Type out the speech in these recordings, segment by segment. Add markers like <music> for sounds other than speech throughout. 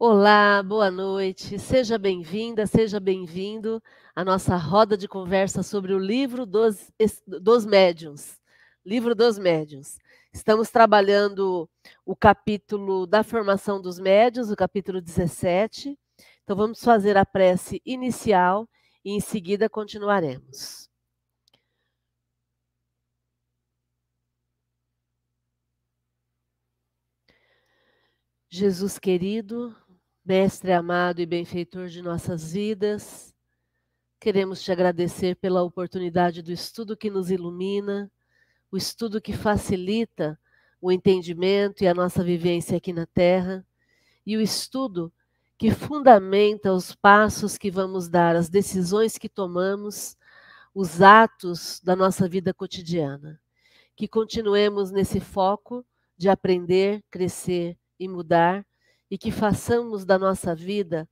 Olá, boa noite. Seja bem-vinda, seja bem-vindo à nossa roda de conversa sobre o livro dos, dos médiuns. Livro dos médiuns. Estamos trabalhando o capítulo da formação dos médiuns, o capítulo 17. Então vamos fazer a prece inicial e em seguida continuaremos. Jesus querido, Mestre amado e benfeitor de nossas vidas, queremos te agradecer pela oportunidade do estudo que nos ilumina, o estudo que facilita o entendimento e a nossa vivência aqui na Terra, e o estudo que fundamenta os passos que vamos dar, as decisões que tomamos, os atos da nossa vida cotidiana. Que continuemos nesse foco de aprender, crescer e mudar e que façamos da nossa vida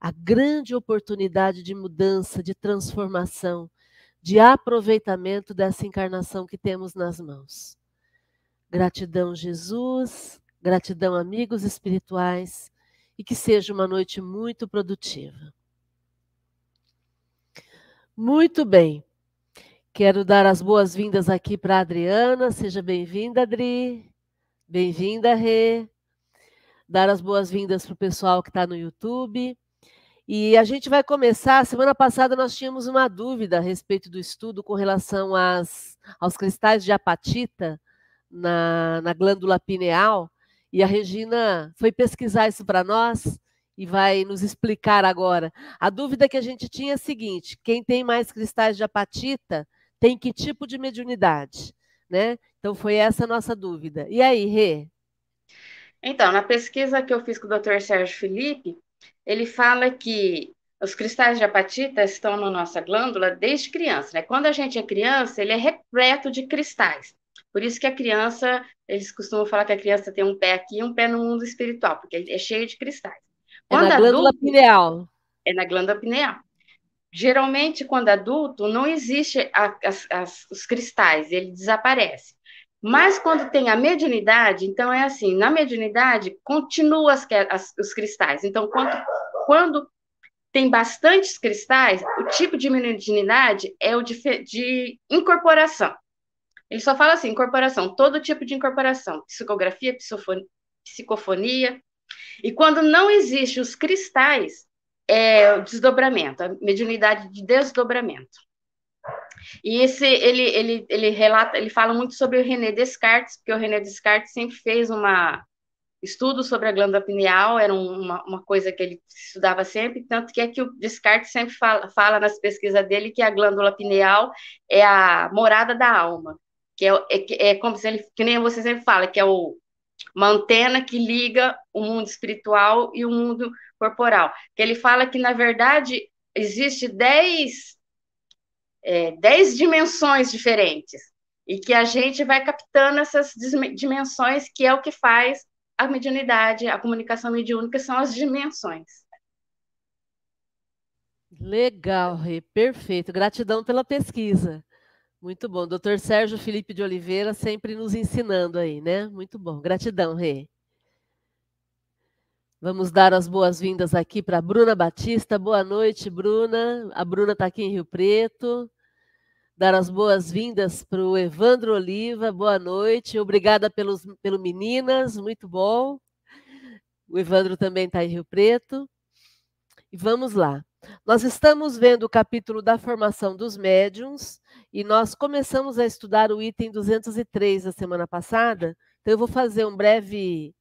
a grande oportunidade de mudança, de transformação, de aproveitamento dessa encarnação que temos nas mãos. Gratidão, Jesus, gratidão, amigos espirituais, e que seja uma noite muito produtiva. Muito bem. Quero dar as boas-vindas aqui para a Adriana. Seja bem-vinda, Adri. Bem-vinda, Rê dar as boas-vindas para o pessoal que está no YouTube. E a gente vai começar. Semana passada nós tínhamos uma dúvida a respeito do estudo com relação às, aos cristais de apatita na, na glândula pineal. E a Regina foi pesquisar isso para nós e vai nos explicar agora. A dúvida que a gente tinha é a seguinte: quem tem mais cristais de apatita tem que tipo de mediunidade? Né? Então foi essa a nossa dúvida. E aí, Rê? Então, na pesquisa que eu fiz com o Dr. Sérgio Felipe, ele fala que os cristais de apatita estão na nossa glândula desde criança, né? Quando a gente é criança, ele é repleto de cristais. Por isso que a criança, eles costumam falar que a criança tem um pé aqui e um pé no mundo espiritual, porque ele é cheio de cristais. Quando é na glândula adulto, pineal. É na glândula pineal. Geralmente, quando adulto, não existe a, as, as, os cristais, ele desaparece. Mas quando tem a mediunidade, então é assim, na mediunidade continua as, as, os cristais. Então, quando, quando tem bastantes cristais, o tipo de mediunidade é o de, de incorporação. Ele só fala assim, incorporação, todo tipo de incorporação, psicografia, psicofonia. E quando não existe os cristais, é o desdobramento, a mediunidade de desdobramento. E esse ele, ele, ele relata, ele fala muito sobre o René Descartes, porque o René Descartes sempre fez uma estudo sobre a glândula pineal, era uma, uma coisa que ele estudava sempre, tanto que é que o Descartes sempre fala, fala nas pesquisas dele que a glândula pineal é a morada da alma, que é, é, é como se ele, que nem você sempre fala, que é o, uma antena que liga o mundo espiritual e o mundo corporal. Que ele fala que, na verdade, existe dez é, dez dimensões diferentes e que a gente vai captando essas dimensões, que é o que faz a mediunidade, a comunicação mediúnica, são as dimensões. Legal, Rê, perfeito. Gratidão pela pesquisa. Muito bom. Doutor Sérgio Felipe de Oliveira sempre nos ensinando aí, né? Muito bom. Gratidão, Rê. Vamos dar as boas-vindas aqui para Bruna Batista. Boa noite, Bruna. A Bruna está aqui em Rio Preto dar as boas-vindas para o Evandro Oliva. Boa noite. Obrigada pelos, pelo Meninas, muito bom. O Evandro também está em Rio Preto. E vamos lá. Nós estamos vendo o capítulo da formação dos médiums e nós começamos a estudar o item 203 da semana passada. Então, eu vou fazer um breve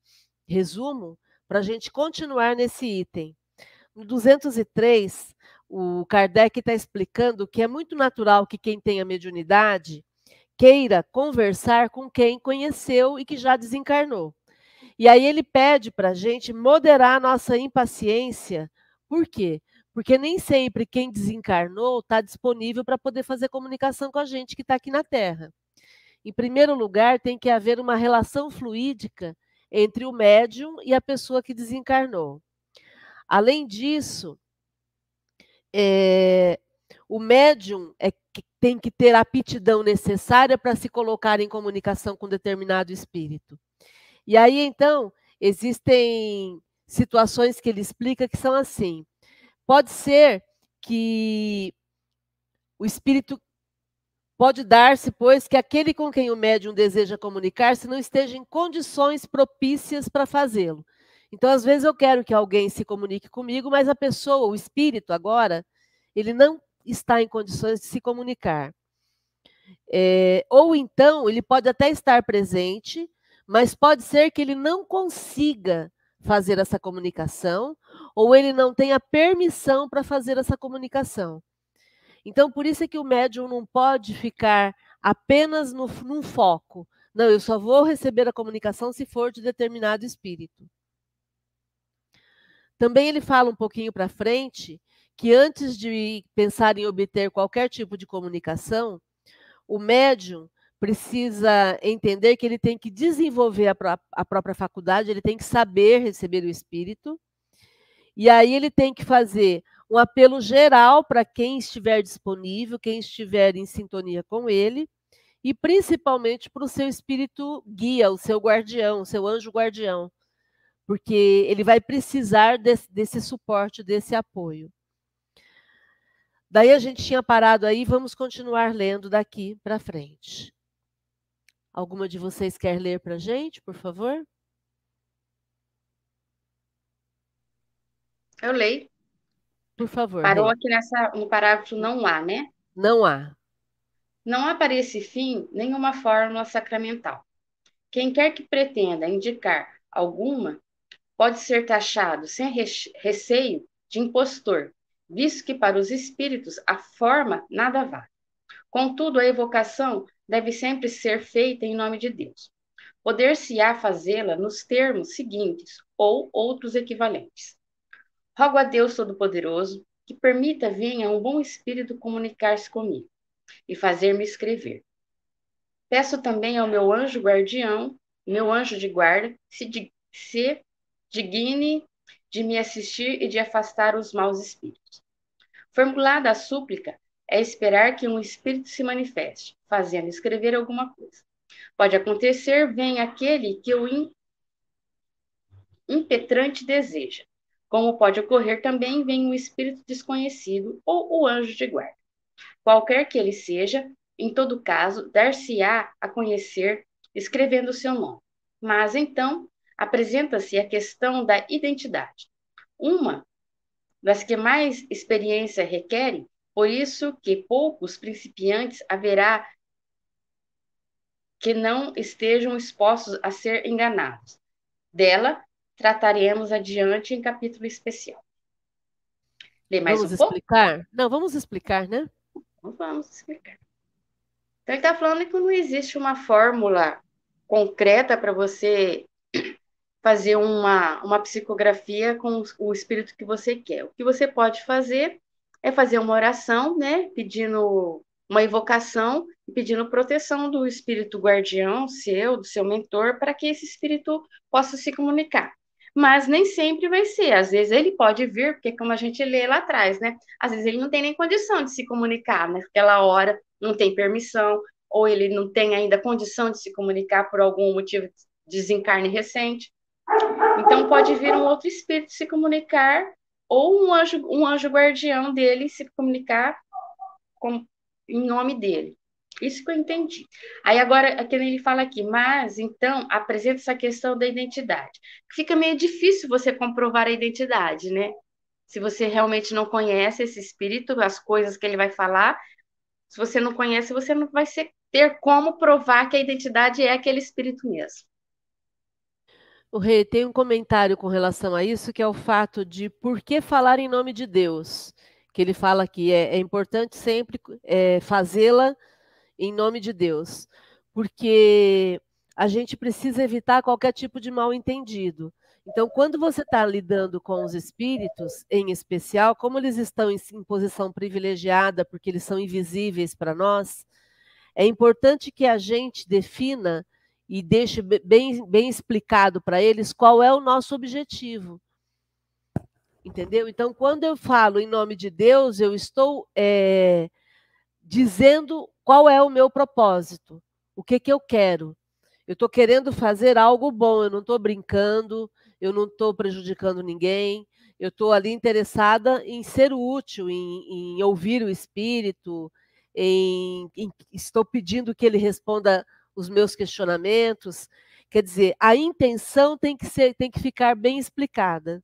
resumo para a gente continuar nesse item. No 203, o Kardec está explicando que é muito natural que quem tenha mediunidade queira conversar com quem conheceu e que já desencarnou. E aí ele pede para a gente moderar a nossa impaciência. Por quê? Porque nem sempre quem desencarnou está disponível para poder fazer comunicação com a gente que está aqui na Terra. Em primeiro lugar, tem que haver uma relação fluídica entre o médium e a pessoa que desencarnou. Além disso, é, o médium é que tem que ter a aptidão necessária para se colocar em comunicação com determinado espírito. E aí, então, existem situações que ele explica que são assim. Pode ser que o espírito pode dar-se, pois, que aquele com quem o médium deseja comunicar-se não esteja em condições propícias para fazê-lo. Então, às vezes, eu quero que alguém se comunique comigo, mas a pessoa, o espírito, agora, ele não está em condições de se comunicar. É, ou então, ele pode até estar presente, mas pode ser que ele não consiga fazer essa comunicação, ou ele não tenha permissão para fazer essa comunicação. Então, por isso é que o médium não pode ficar apenas no, num foco. Não, eu só vou receber a comunicação se for de determinado espírito. Também ele fala um pouquinho para frente que antes de pensar em obter qualquer tipo de comunicação, o médium precisa entender que ele tem que desenvolver a, pró a própria faculdade, ele tem que saber receber o espírito, e aí ele tem que fazer um apelo geral para quem estiver disponível, quem estiver em sintonia com ele, e principalmente para o seu espírito guia, o seu guardião, o seu anjo guardião, porque ele vai precisar desse, desse suporte, desse apoio. Daí a gente tinha parado aí, vamos continuar lendo daqui para frente. Alguma de vocês quer ler para a gente, por favor? Eu leio. Por favor. Parou aqui nessa, no parágrafo não há, né? Não há. Não há para esse fim nenhuma fórmula sacramental. Quem quer que pretenda indicar alguma pode ser taxado sem receio de impostor, visto que para os espíritos a forma nada vale. Contudo, a evocação deve sempre ser feita em nome de Deus. Poder-se-á fazê-la nos termos seguintes ou outros equivalentes. Rogo a Deus Todo-Poderoso que permita venha um bom espírito comunicar-se comigo e fazer-me escrever. Peço também ao meu anjo guardião, meu anjo de guarda, se, se digne de me assistir e de afastar os maus espíritos. Formulada a súplica, é esperar que um espírito se manifeste, fazendo escrever alguma coisa. Pode acontecer, vem aquele que o impetrante deseja, como pode ocorrer também, vem um espírito desconhecido ou o anjo de guarda. Qualquer que ele seja, em todo caso, dar-se-á a conhecer escrevendo o seu nome. Mas então, apresenta-se a questão da identidade. Uma das que mais experiência requerem, por isso que poucos principiantes haverá que não estejam expostos a ser enganados. Dela trataremos adiante em capítulo especial. Lê mais vamos um explicar? Pouco? Não, vamos explicar, né? Vamos explicar. Então, ele está falando que não existe uma fórmula concreta para você fazer uma, uma psicografia com o espírito que você quer. O que você pode fazer é fazer uma oração, né, pedindo uma invocação e pedindo proteção do espírito guardião seu, do seu mentor, para que esse espírito possa se comunicar. Mas nem sempre vai ser. Às vezes ele pode vir, porque como a gente lê lá atrás, né? Às vezes ele não tem nem condição de se comunicar naquela hora, não tem permissão, ou ele não tem ainda condição de se comunicar por algum motivo de desencarne recente. Então pode vir um outro espírito se comunicar ou um anjo, um anjo guardião dele se comunicar com, em nome dele. Isso que eu entendi. Aí agora, aquele ele fala aqui, mas então apresenta essa questão da identidade. Fica meio difícil você comprovar a identidade, né? Se você realmente não conhece esse espírito, as coisas que ele vai falar, se você não conhece, você não vai ter como provar que a identidade é aquele espírito mesmo. O rei tem um comentário com relação a isso, que é o fato de por que falar em nome de Deus. Que ele fala que é, é importante sempre é, fazê-la em nome de Deus, porque a gente precisa evitar qualquer tipo de mal entendido. Então, quando você está lidando com os espíritos, em especial, como eles estão em, em posição privilegiada, porque eles são invisíveis para nós, é importante que a gente defina e deixe bem, bem explicado para eles qual é o nosso objetivo. Entendeu? Então, quando eu falo em nome de Deus, eu estou é, dizendo qual é o meu propósito, o que, que eu quero. Eu estou querendo fazer algo bom, eu não estou brincando, eu não estou prejudicando ninguém, eu estou ali interessada em ser útil, em, em ouvir o espírito, em, em, estou pedindo que ele responda os meus questionamentos. Quer dizer, a intenção tem que ser, tem que ficar bem explicada,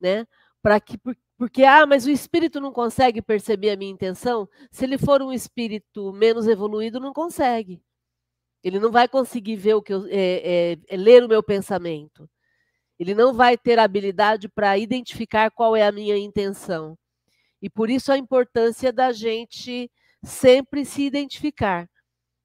né? Para que porque ah, mas o espírito não consegue perceber a minha intenção. Se ele for um espírito menos evoluído, não consegue. Ele não vai conseguir ver o que eu, é, é, é ler o meu pensamento. Ele não vai ter habilidade para identificar qual é a minha intenção. E por isso a importância da gente sempre se identificar,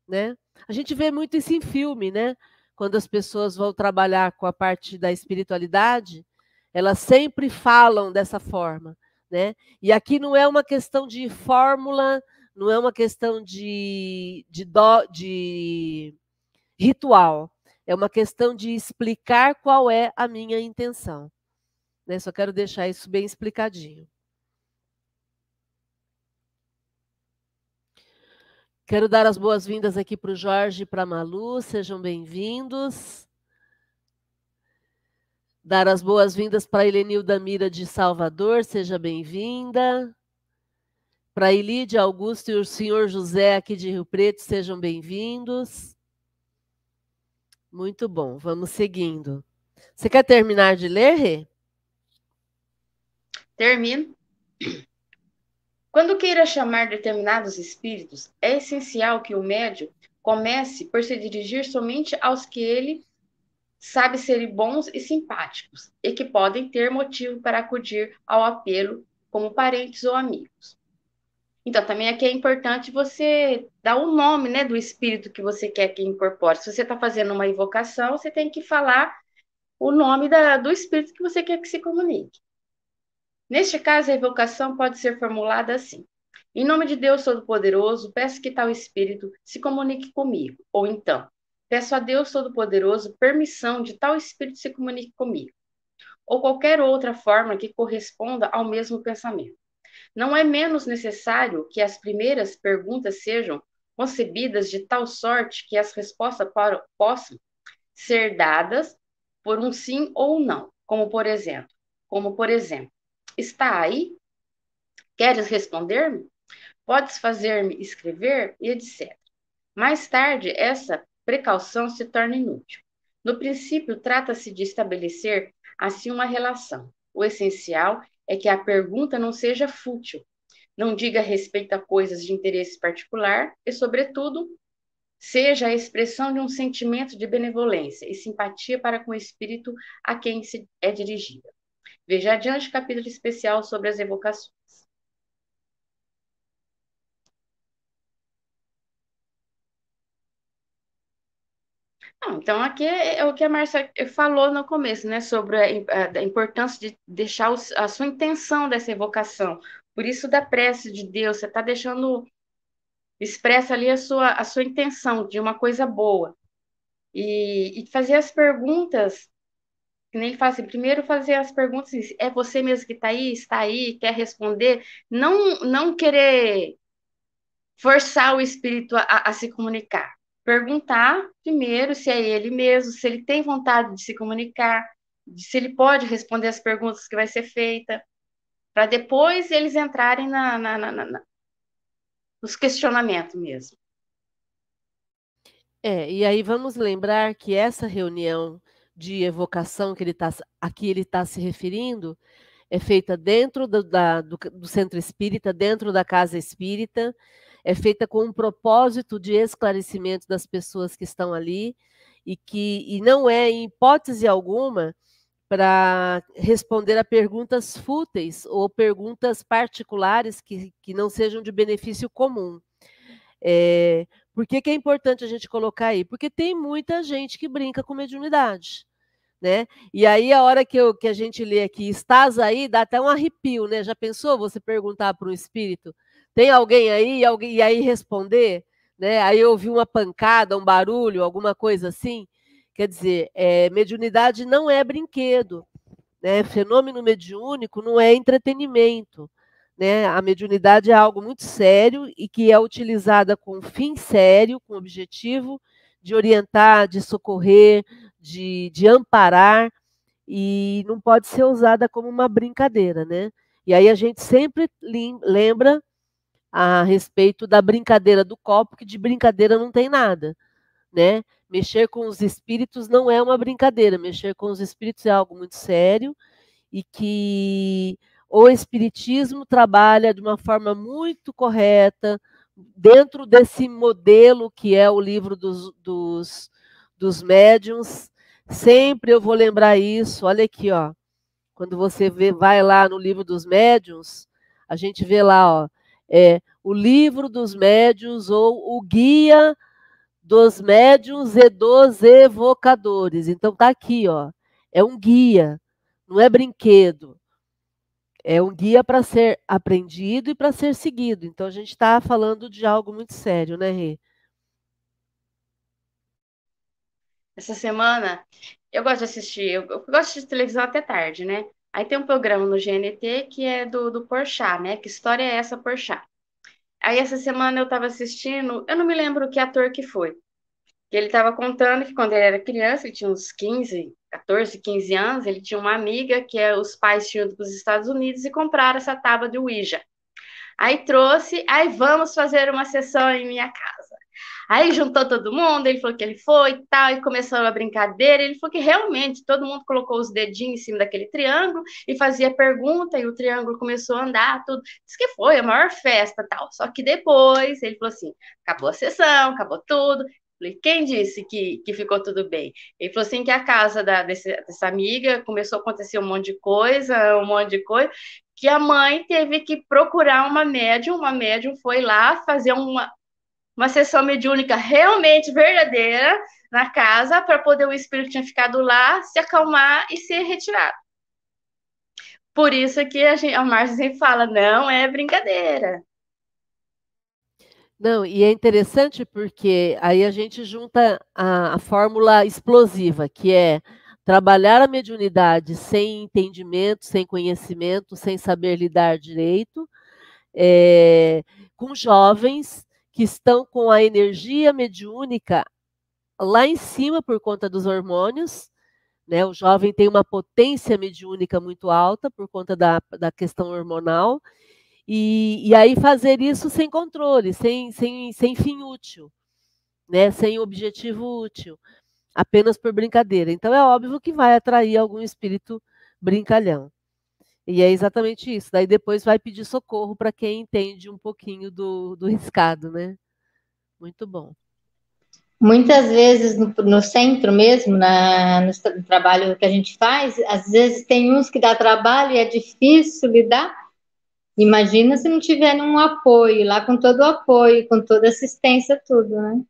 né? A gente vê muito isso em filme, né? Quando as pessoas vão trabalhar com a parte da espiritualidade, elas sempre falam dessa forma, né? E aqui não é uma questão de fórmula, não é uma questão de, de, do, de ritual. É uma questão de explicar qual é a minha intenção. Né? Só quero deixar isso bem explicadinho. Quero dar as boas-vindas aqui para o Jorge e para a Malu, sejam bem-vindos. Dar as boas-vindas para a Helenilda Mira de Salvador, seja bem-vinda. Para Elide Augusto e o senhor José aqui de Rio Preto, sejam bem-vindos. Muito bom, vamos seguindo. Você quer terminar de ler, Rê? Termino. Quando queira chamar determinados espíritos, é essencial que o médium comece por se dirigir somente aos que ele sabe serem bons e simpáticos e que podem ter motivo para acudir ao apelo como parentes ou amigos. Então, também aqui é importante você dar o nome né, do espírito que você quer que incorpore. Se você está fazendo uma invocação, você tem que falar o nome da, do espírito que você quer que se comunique. Neste caso, a invocação pode ser formulada assim: Em nome de Deus Todo-Poderoso, peço que tal espírito se comunique comigo. Ou então, peço a Deus Todo-Poderoso permissão de tal espírito se comunique comigo. Ou qualquer outra forma que corresponda ao mesmo pensamento. Não é menos necessário que as primeiras perguntas sejam concebidas de tal sorte que as respostas para, possam ser dadas por um sim ou não, como por exemplo, como por exemplo, está aí? Queres responder-me? Podes fazer-me escrever? E etc. Mais tarde, essa precaução se torna inútil. No princípio, trata-se de estabelecer assim uma relação. O essencial é que a pergunta não seja fútil, não diga respeito a coisas de interesse particular e, sobretudo, seja a expressão de um sentimento de benevolência e simpatia para com o espírito a quem se é dirigida. Veja adiante capítulo especial sobre as evocações. Não, então, aqui é, é, o que a Márcia falou no começo, né, sobre a, a importância de deixar os, a sua intenção dessa evocação. Por isso, da prece de Deus, você está deixando expressa ali a sua, a sua intenção de uma coisa boa. E, e fazer as perguntas, ele fala assim, primeiro fazer as perguntas, é você mesmo que está aí, está aí, quer responder, não, não querer forçar o espírito a, a se comunicar perguntar primeiro se é ele mesmo, se ele tem vontade de se comunicar, se ele pode responder as perguntas que vai ser feita, para depois eles entrarem na, na, na, na, nos questionamentos mesmo. É, e aí vamos lembrar que essa reunião de evocação que ele tá, a que ele está se referindo é feita dentro do, da, do, do centro espírita, dentro da casa espírita, é feita com um propósito de esclarecimento das pessoas que estão ali e que e não é em hipótese alguma para responder a perguntas fúteis ou perguntas particulares que, que não sejam de benefício comum. É, por que, que é importante a gente colocar aí? Porque tem muita gente que brinca com mediunidade. Né? E aí, a hora que, eu, que a gente lê aqui, estás aí, dá até um arrepio, né? Já pensou você perguntar para um espírito? Tem alguém aí? Alguém, e aí responder? Né? Aí ouvir uma pancada, um barulho, alguma coisa assim. Quer dizer, é, mediunidade não é brinquedo. Né? Fenômeno mediúnico não é entretenimento. Né? A mediunidade é algo muito sério e que é utilizada com fim sério, com objetivo de orientar, de socorrer, de, de amparar. e não pode ser usada como uma brincadeira, né? E aí a gente sempre lembra a respeito da brincadeira do copo, que de brincadeira não tem nada, né? Mexer com os espíritos não é uma brincadeira, mexer com os espíritos é algo muito sério e que o espiritismo trabalha de uma forma muito correta dentro desse modelo que é o livro dos, dos, dos médiums. Sempre eu vou lembrar isso. Olha aqui, ó. Quando você vê, vai lá no livro dos médiums, a gente vê lá, ó, é, o livro dos médiuns ou o guia dos médiuns e dos evocadores. Então tá aqui, ó. É um guia, não é brinquedo. É um guia para ser aprendido e para ser seguido. Então a gente está falando de algo muito sério, né, Rê? Essa semana eu gosto de assistir, eu, gosto de televisão até tarde, né? Aí tem um programa no GNT que é do, do Porchat, né? Que história é essa, Porchat? Aí essa semana eu estava assistindo, eu não me lembro que ator que foi. Ele estava contando que quando ele era criança, ele tinha uns 15, 14, 15 anos, ele tinha uma amiga que é, os pais tinham ido para os Estados Unidos e compraram essa tábua de Ouija. Aí trouxe, aí vamos fazer uma sessão em minha casa. Aí juntou todo mundo, ele falou que ele foi e tal, e começou a brincadeira. Ele falou que realmente todo mundo colocou os dedinhos em cima daquele triângulo e fazia pergunta, e o triângulo começou a andar, tudo. Diz que foi a maior festa tal. Só que depois ele falou assim: acabou a sessão, acabou tudo. Falei, quem disse que, que ficou tudo bem? Ele falou assim que a casa da, desse, dessa amiga começou a acontecer um monte de coisa, um monte de coisa, que a mãe teve que procurar uma médium, uma médium foi lá fazer uma, uma sessão mediúnica realmente verdadeira na casa para poder o espírito que tinha ficado lá se acalmar e ser retirado. Por isso que a, gente, a sempre fala, não é brincadeira. Não, e é interessante porque aí a gente junta a, a fórmula explosiva, que é trabalhar a mediunidade sem entendimento, sem conhecimento, sem saber lidar direito, é, com jovens que estão com a energia mediúnica lá em cima por conta dos hormônios. Né? O jovem tem uma potência mediúnica muito alta por conta da, da questão hormonal. E, e aí fazer isso sem controle, sem, sem, sem fim útil, né? sem objetivo útil, apenas por brincadeira. Então é óbvio que vai atrair algum espírito brincalhão. E é exatamente isso. Daí depois vai pedir socorro para quem entende um pouquinho do, do riscado, né? Muito bom. Muitas vezes no, no centro mesmo, na, no, trabalho que a gente faz, às vezes tem uns que dá trabalho e é difícil lidar. Imagina se não tiver um apoio, lá com todo o apoio, com toda a assistência, tudo, né?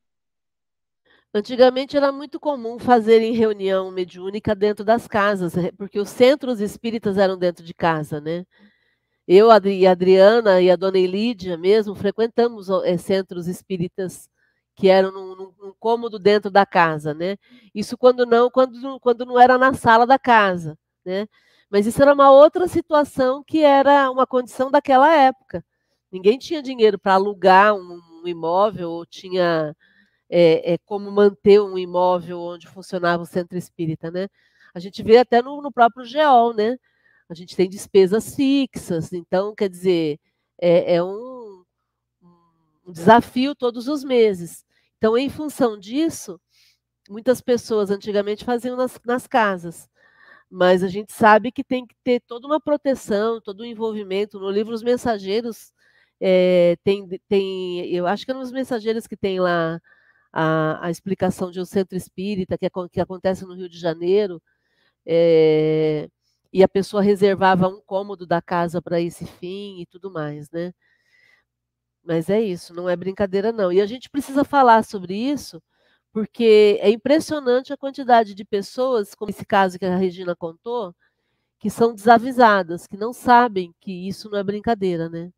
Antigamente era muito comum fazerem reunião mediúnica dentro das casas, porque os centros espíritas eram dentro de casa, né? Eu a Adriana e a dona Elídia mesmo frequentamos é, centros espíritas que eram num, num, cômodo dentro da casa, né? Isso quando não, quando, quando não era na sala da casa, né? Mas isso era uma outra situação que era uma condição daquela época. Ninguém tinha dinheiro para alugar um, um imóvel ou tinha é, é, como manter um imóvel onde funcionava o centro espírita, né? A gente vê até no, no próprio GEOL, né? A gente tem despesas fixas, então, quer dizer, é, é um, um desafio todos os meses. Então, em função disso, muitas pessoas antigamente faziam nas, nas casas mas a gente sabe que tem que ter toda uma proteção, todo um envolvimento. No livro Os Mensageiros, é, tem, tem, eu acho que é nos Mensageiros que tem lá a, a explicação de um centro espírita que, que acontece no Rio de Janeiro, é, e a pessoa reservava um cômodo da casa para esse fim e tudo mais, né? Mas é isso, não é brincadeira não. E a gente precisa falar sobre isso, porque é impressionante a quantidade de pessoas, como esse caso que a Regina contou, que são desavisadas, que não sabem que isso não é brincadeira, né?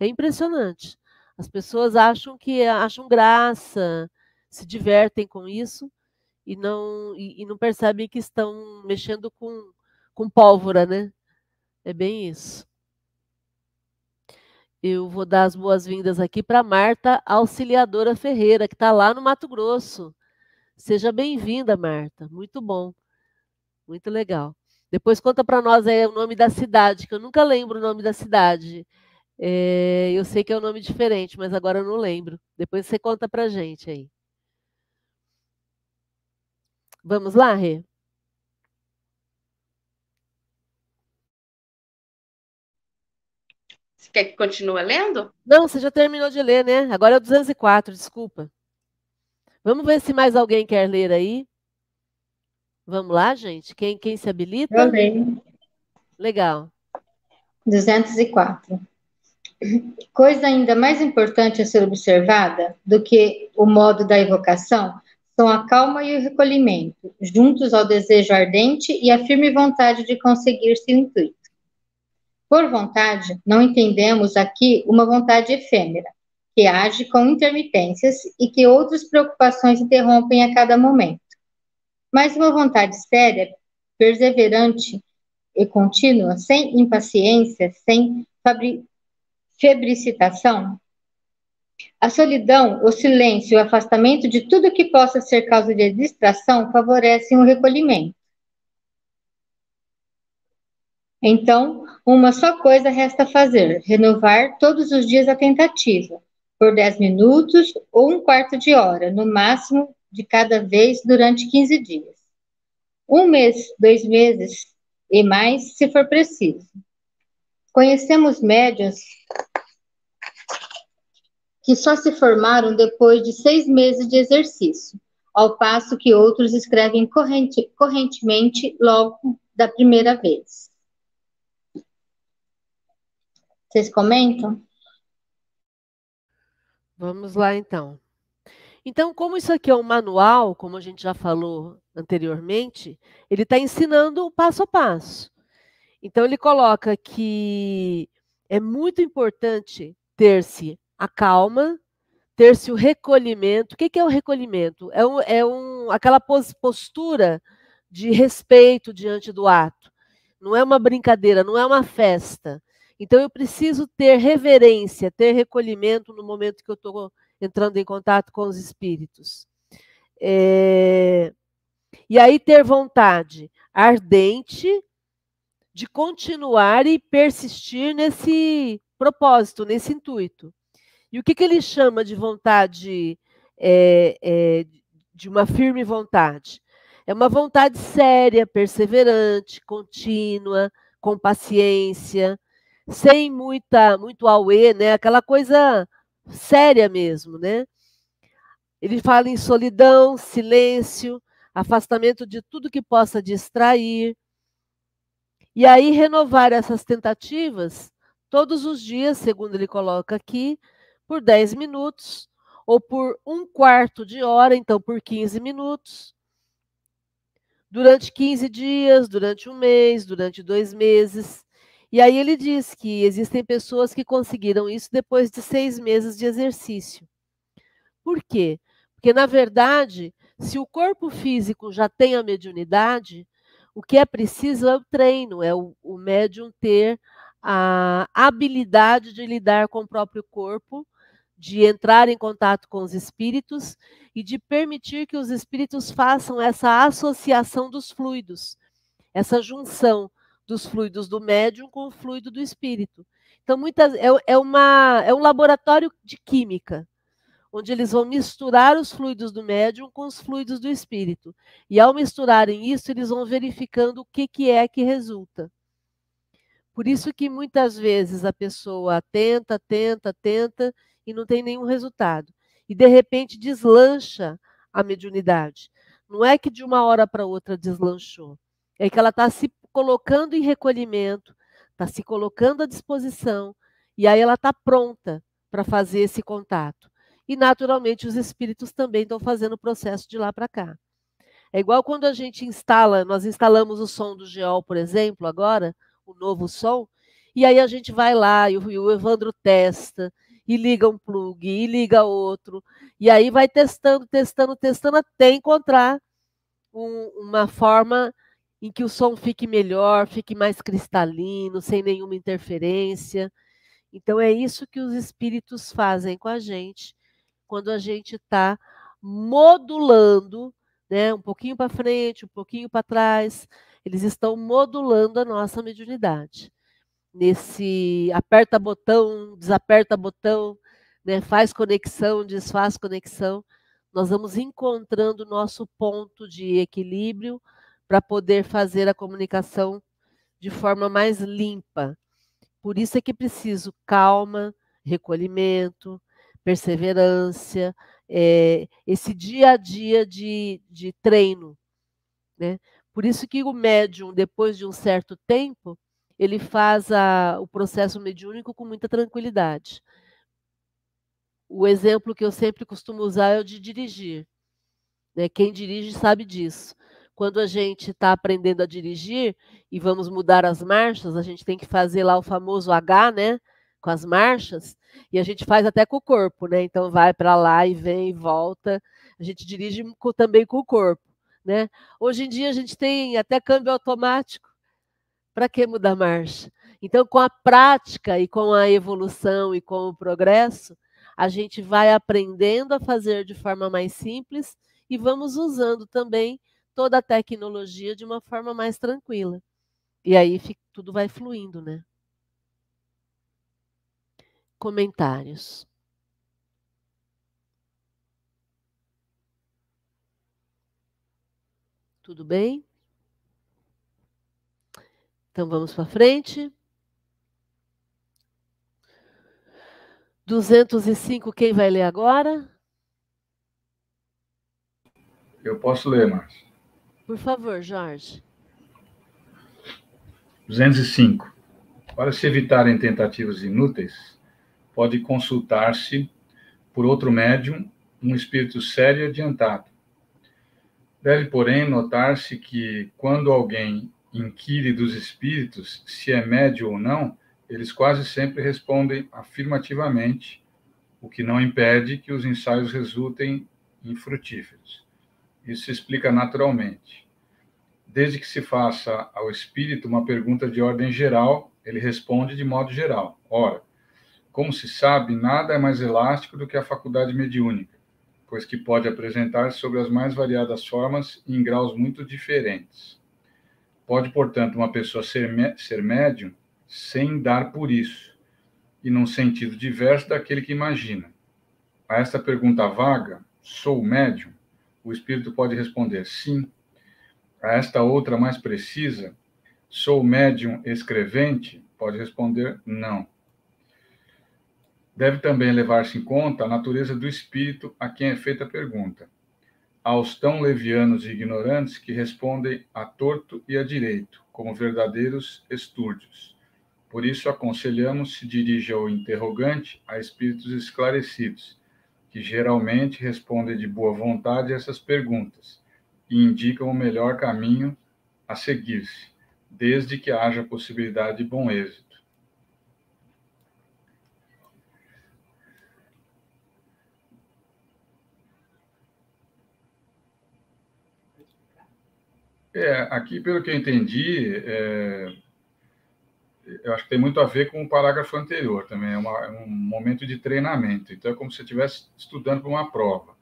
É impressionante. As pessoas acham que acham graça, se divertem com isso e não, e, e não percebem que estão mexendo com, com pólvora, né? É bem isso. Eu vou dar as boas-vindas aqui para Marta Auxiliadora Ferreira, que está lá no Mato Grosso. Seja bem-vinda, Marta. Muito bom. Muito legal. Depois conta para nós aí o nome da cidade, que eu nunca lembro o nome da cidade. É, eu sei que é um nome diferente, mas agora eu não lembro. Depois você conta para gente aí. Vamos lá, Rê? Você quer que continue lendo? Não, você já terminou de ler, né? Agora é o 204, desculpa. Vamos ver se mais alguém quer ler aí. Vamos lá, gente? Quem, quem se habilita? Eu leio. Legal. 204. Coisa ainda mais importante a ser observada do que o modo da evocação são a calma e o recolhimento, juntos ao desejo ardente e à firme vontade de conseguir seu intuito. Por vontade, não entendemos aqui uma vontade efêmera, que age com intermitências e que outras preocupações interrompem a cada momento. Mas uma vontade séria, perseverante e contínua, sem impaciência, sem febricitação, a solidão, o silêncio o afastamento de tudo que possa ser causa de distração favorecem o recolhimento. Então, uma só coisa resta fazer: renovar todos os dias a tentativa, por 10 minutos ou um quarto de hora, no máximo de cada vez durante 15 dias. Um mês, dois meses e mais, se for preciso. Conhecemos médiuns que só se formaram depois de seis meses de exercício, ao passo que outros escrevem corrente, correntemente logo da primeira vez. Vocês comentam? Vamos lá, então. Então, como isso aqui é um manual, como a gente já falou anteriormente, ele está ensinando o passo a passo. Então, ele coloca que é muito importante ter-se a calma, ter-se o recolhimento. O que é o recolhimento? É, um, é um, aquela postura de respeito diante do ato. Não é uma brincadeira, não é uma festa. Então eu preciso ter reverência, ter recolhimento no momento que eu estou entrando em contato com os espíritos. É... E aí ter vontade ardente de continuar e persistir nesse propósito, nesse intuito. E o que, que ele chama de vontade, é, é, de uma firme vontade? É uma vontade séria, perseverante, contínua, com paciência, sem muita, muito auê, né? Aquela coisa séria mesmo, né? Ele fala em solidão, silêncio, afastamento de tudo que possa distrair. E aí renovar essas tentativas todos os dias, segundo ele coloca aqui, por 10 minutos, ou por um quarto de hora, então por 15 minutos, durante 15 dias, durante um mês, durante dois meses. E aí ele diz que existem pessoas que conseguiram isso depois de seis meses de exercício. Por quê? Porque, na verdade, se o corpo físico já tem a mediunidade, o que é preciso é o treino, é o, o médium ter a habilidade de lidar com o próprio corpo de entrar em contato com os espíritos e de permitir que os espíritos façam essa associação dos fluidos, essa junção dos fluidos do médium com o fluido do espírito. Então, muitas, é, é, uma, é um laboratório de química, onde eles vão misturar os fluidos do médium com os fluidos do espírito. E ao misturarem isso, eles vão verificando o que, que é que resulta. Por isso que muitas vezes a pessoa tenta, tenta, tenta e não tem nenhum resultado. E de repente deslancha a mediunidade. Não é que de uma hora para outra deslanchou. É que ela está se colocando em recolhimento, está se colocando à disposição, e aí ela está pronta para fazer esse contato. E, naturalmente, os espíritos também estão fazendo o processo de lá para cá. É igual quando a gente instala, nós instalamos o som do Geol, por exemplo, agora, o novo som, e aí a gente vai lá e o, Evandro testa, e liga um plug, e liga outro, e aí vai testando, testando, testando até encontrar um, uma forma em que o som fique melhor, fique mais cristalino, sem nenhuma interferência. Então é isso que os espíritos fazem com a gente quando a gente está modulando, né, um pouquinho para frente, um pouquinho para trás. eles estão modulando a nossa mediunidade. Nesse aperta botão, desaperta botão, né, faz conexão, desfaz conexão, nós vamos encontrando o nosso ponto de equilíbrio para poder fazer a comunicação de forma mais limpa. Por isso é que preciso calma, recolhimento, perseverança, é, esse dia a dia de, de treino. Né? Por isso que o médium, depois de um certo tempo, ele faz a, o processo mediúnico com muita tranquilidade. O exemplo que eu sempre costumo usar é o de dirigir. Né? Quem dirige sabe disso. Quando a gente está aprendendo a dirigir e vamos mudar as marchas, a gente tem que fazer lá o famoso H, né? Com as marchas, e a gente faz até com o corpo, né? Então vai para lá e vem e volta. A gente dirige também com o corpo, né? Hoje em dia a gente tem até câmbio automático. Para que mudar marcha? Então, com a prática e com a evolução e com o progresso, a gente vai aprendendo a fazer de forma mais simples e vamos usando também toda a tecnologia de uma forma mais tranquila. E aí fica, tudo vai fluindo, né? Comentários. Tudo bem? Então vamos para frente. 205, quem vai ler agora? Eu posso ler, Márcio. Por favor, Jorge. 205. Para se evitarem tentativas inúteis, pode consultar-se por outro médium, um espírito sério e adiantado. Deve, porém, notar-se que, quando alguém inquire dos espíritos se é médio ou não, eles quase sempre respondem afirmativamente, o que não impede que os ensaios resultem infrutíferos. Isso se explica naturalmente. Desde que se faça ao espírito uma pergunta de ordem geral, ele responde de modo geral. Ora, como se sabe, nada é mais elástico do que a faculdade mediúnica, pois que pode apresentar-se sobre as mais variadas formas e em graus muito diferentes. Pode, portanto, uma pessoa ser, ser médium sem dar por isso, e num sentido diverso daquele que imagina. A esta pergunta vaga, sou médium? O espírito pode responder sim. A esta outra mais precisa, sou médium escrevente? Pode responder não. Deve também levar-se em conta a natureza do espírito a quem é feita a pergunta. Aos tão levianos e ignorantes que respondem a torto e a direito, como verdadeiros estúrdios. Por isso, aconselhamos se dirige ao interrogante a espíritos esclarecidos, que geralmente respondem de boa vontade essas perguntas e indicam o melhor caminho a seguir-se, desde que haja possibilidade de bom êxito. É, aqui, pelo que eu entendi, é, eu acho que tem muito a ver com o parágrafo anterior também, é, uma, é um momento de treinamento. Então, é como se você estivesse estudando para uma prova.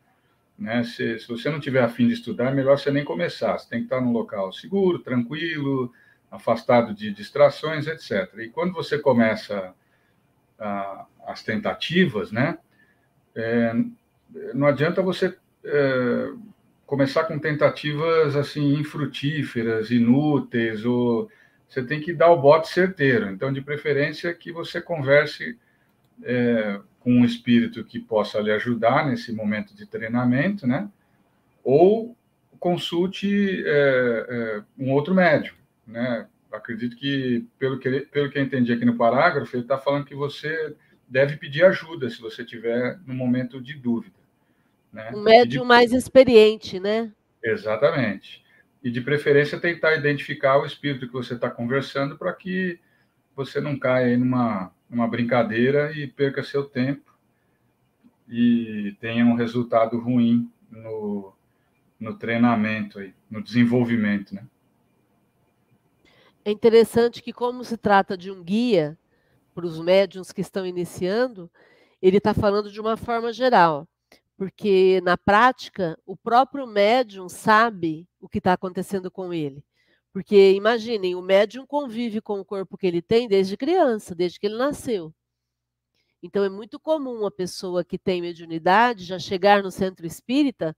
Né? Se, se você não tiver afim de estudar, é melhor você nem começar. Você tem que estar num local seguro, tranquilo, afastado de distrações, etc. E quando você começa a, as tentativas, né? É, não adianta você é, começar com tentativas assim infrutíferas, inúteis ou você tem que dar o bote certeiro. Então, de preferência, que você converse é, com um espírito que possa lhe ajudar nesse momento de treinamento, né? Ou consulte é, é, um outro médium, né? Acredito que, pelo que, pelo que eu entendi aqui no parágrafo, ele está falando que você deve pedir ajuda se você tiver no momento de dúvida. Né? Um médium mais experiente, né? Exatamente e de preferência tentar identificar o espírito que você está conversando para que você não caia em numa, numa brincadeira e perca seu tempo e tenha um resultado ruim no, no treinamento, aí, no desenvolvimento. Né? É interessante que, como se trata de um guia para os médiums que estão iniciando, ele está falando de uma forma geral porque na prática o próprio médium sabe o que está acontecendo com ele, Porque imaginem, o médium convive com o corpo que ele tem desde criança, desde que ele nasceu. Então é muito comum a pessoa que tem mediunidade já chegar no centro espírita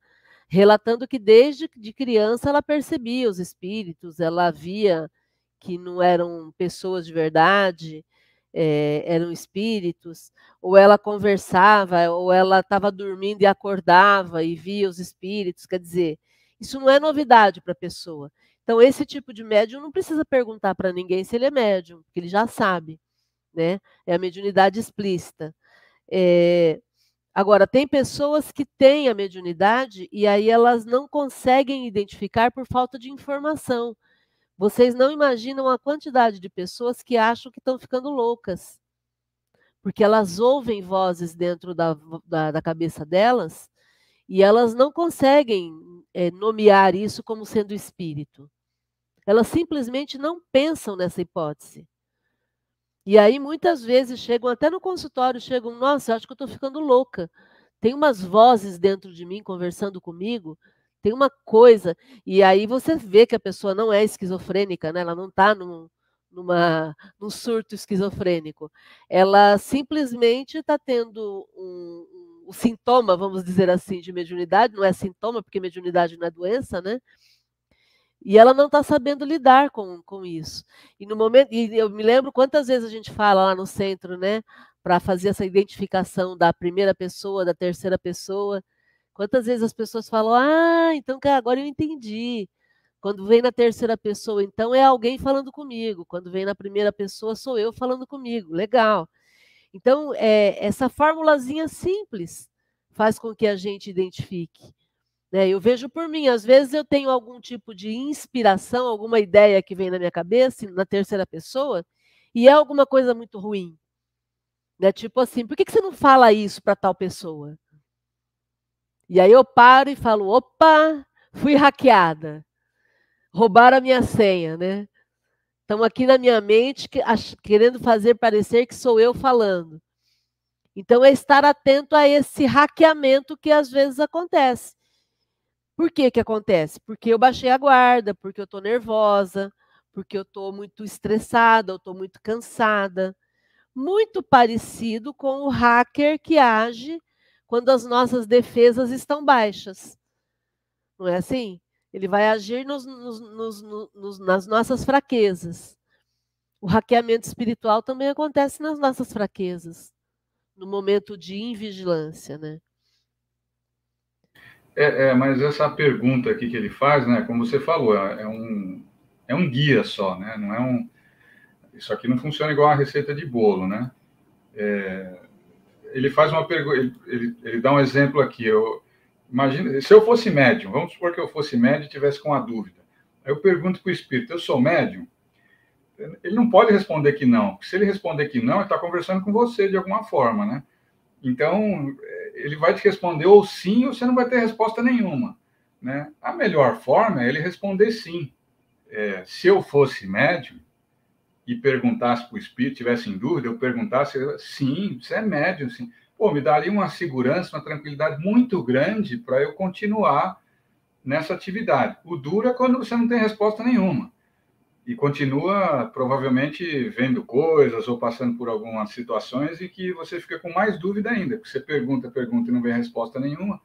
relatando que desde de criança ela percebia os espíritos, ela via que não eram pessoas de verdade, é, eram espíritos, ou ela conversava, ou ela estava dormindo e acordava e via os espíritos, quer dizer, isso não é novidade para a pessoa. Então, esse tipo de médium não precisa perguntar para ninguém se ele é médium, porque ele já sabe, né? É a mediunidade explícita. É, Agora, tem pessoas que têm a mediunidade e aí elas não conseguem identificar por falta de informação. Vocês não imaginam a quantidade de pessoas que acham que estão ficando loucas, porque elas ouvem vozes dentro da, da, da cabeça delas e elas não conseguem é, nomear isso como sendo espírito. Elas simplesmente não pensam nessa hipótese. E aí muitas vezes chegam até no consultório, chegam, nossa, acho que eu estou ficando louca. Tem umas vozes dentro de mim conversando comigo, tem uma coisa. E aí você vê que a pessoa não é esquizofrênica, né? Ela não está num, numa, num surto esquizofrênico. Ela simplesmente está tendo um, um, um sintoma, vamos dizer assim, de mediunidade. Não é sintoma, porque mediunidade não é doença, né? E ela não está sabendo lidar com, com isso. E no momento, e eu me lembro quantas vezes a gente fala lá no centro, né, para fazer essa identificação da primeira pessoa, da terceira pessoa. Quantas vezes as pessoas falam: "Ah, então agora eu entendi". Quando vem na terceira pessoa, então é alguém falando comigo. Quando vem na primeira pessoa, sou eu falando comigo. Legal. Então, é, essa formulazinha simples faz com que a gente identifique. Né? Eu vejo por mim, às vezes eu tenho algum tipo de inspiração, alguma ideia que vem na minha cabeça, na terceira pessoa, e é alguma coisa muito ruim. Né? Tipo assim, por que, que você não fala isso para tal pessoa? E aí eu paro e falo, opa, fui hackeada. Roubaram a minha senha, né? Estão aqui na minha mente querendo fazer parecer que sou eu falando. Então é estar atento a esse hackeamento que às vezes acontece. Por que que acontece? Porque eu baixei a guarda, porque eu estou nervosa, porque eu estou muito estressada, eu estou muito cansada. Muito parecido com o hacker que age quando as nossas defesas estão baixas. Não é assim? Ele vai agir nos, nos, nos, nas nossas fraquezas. O hackeamento espiritual também acontece nas nossas fraquezas, no momento de invigilância, né? É, é, mas essa pergunta aqui que ele faz, né, como você falou, é, é um, é um guia só, né? Não é um. Isso aqui não funciona igual a receita de bolo, né? É, ele faz uma pergunta, ele, ele, ele, dá um exemplo aqui. Eu imagino, se eu fosse médium, vamos supor que eu fosse médium e tivesse com uma dúvida. Aí eu pergunto para o espírito: eu sou médium? Ele não pode responder que não. Se ele responder que não, ele está conversando com você de alguma forma, né? Então, ele vai te responder ou sim, ou você não vai ter resposta nenhuma. Né? A melhor forma é ele responder sim. É, se eu fosse médium e perguntasse para o espírito, tivesse em dúvida, eu perguntasse, sim, você é médium, sim. Pô, me daria uma segurança, uma tranquilidade muito grande para eu continuar nessa atividade. O duro é quando você não tem resposta nenhuma e continua provavelmente vendo coisas ou passando por algumas situações e que você fica com mais dúvida ainda, porque você pergunta, pergunta e não vem resposta nenhuma,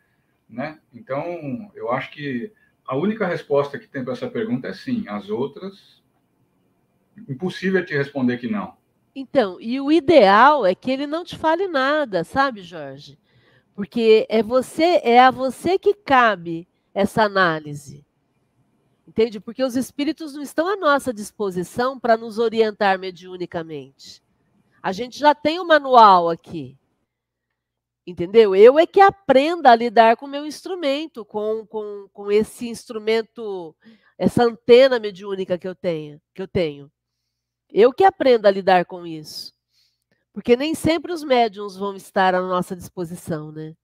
né? Então, eu acho que a única resposta que tem para essa pergunta é sim, as outras impossível é te responder que não. Então, e o ideal é que ele não te fale nada, sabe, Jorge? Porque é você, é a você que cabe essa análise. Entende? Porque os espíritos não estão à nossa disposição para nos orientar mediunicamente. A gente já tem o um manual aqui. Entendeu? Eu é que aprenda a lidar com o meu instrumento, com, com, com esse instrumento, essa antena mediúnica que eu tenho, que eu tenho. Eu que aprendo a lidar com isso. Porque nem sempre os médiums vão estar à nossa disposição, né?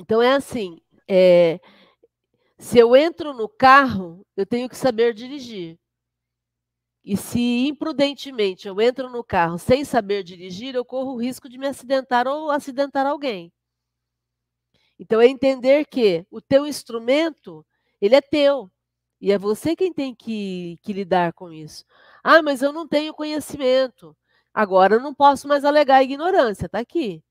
Então é assim, é, se eu entro no carro, eu tenho que saber dirigir. E se imprudentemente eu entro no carro sem saber dirigir, eu corro o risco de me acidentar ou acidentar alguém. Então é entender que o teu instrumento, ele é teu. E é você quem tem que, que lidar com isso. Ah, mas eu não tenho conhecimento. Agora eu não posso mais alegar ignorância, está aqui.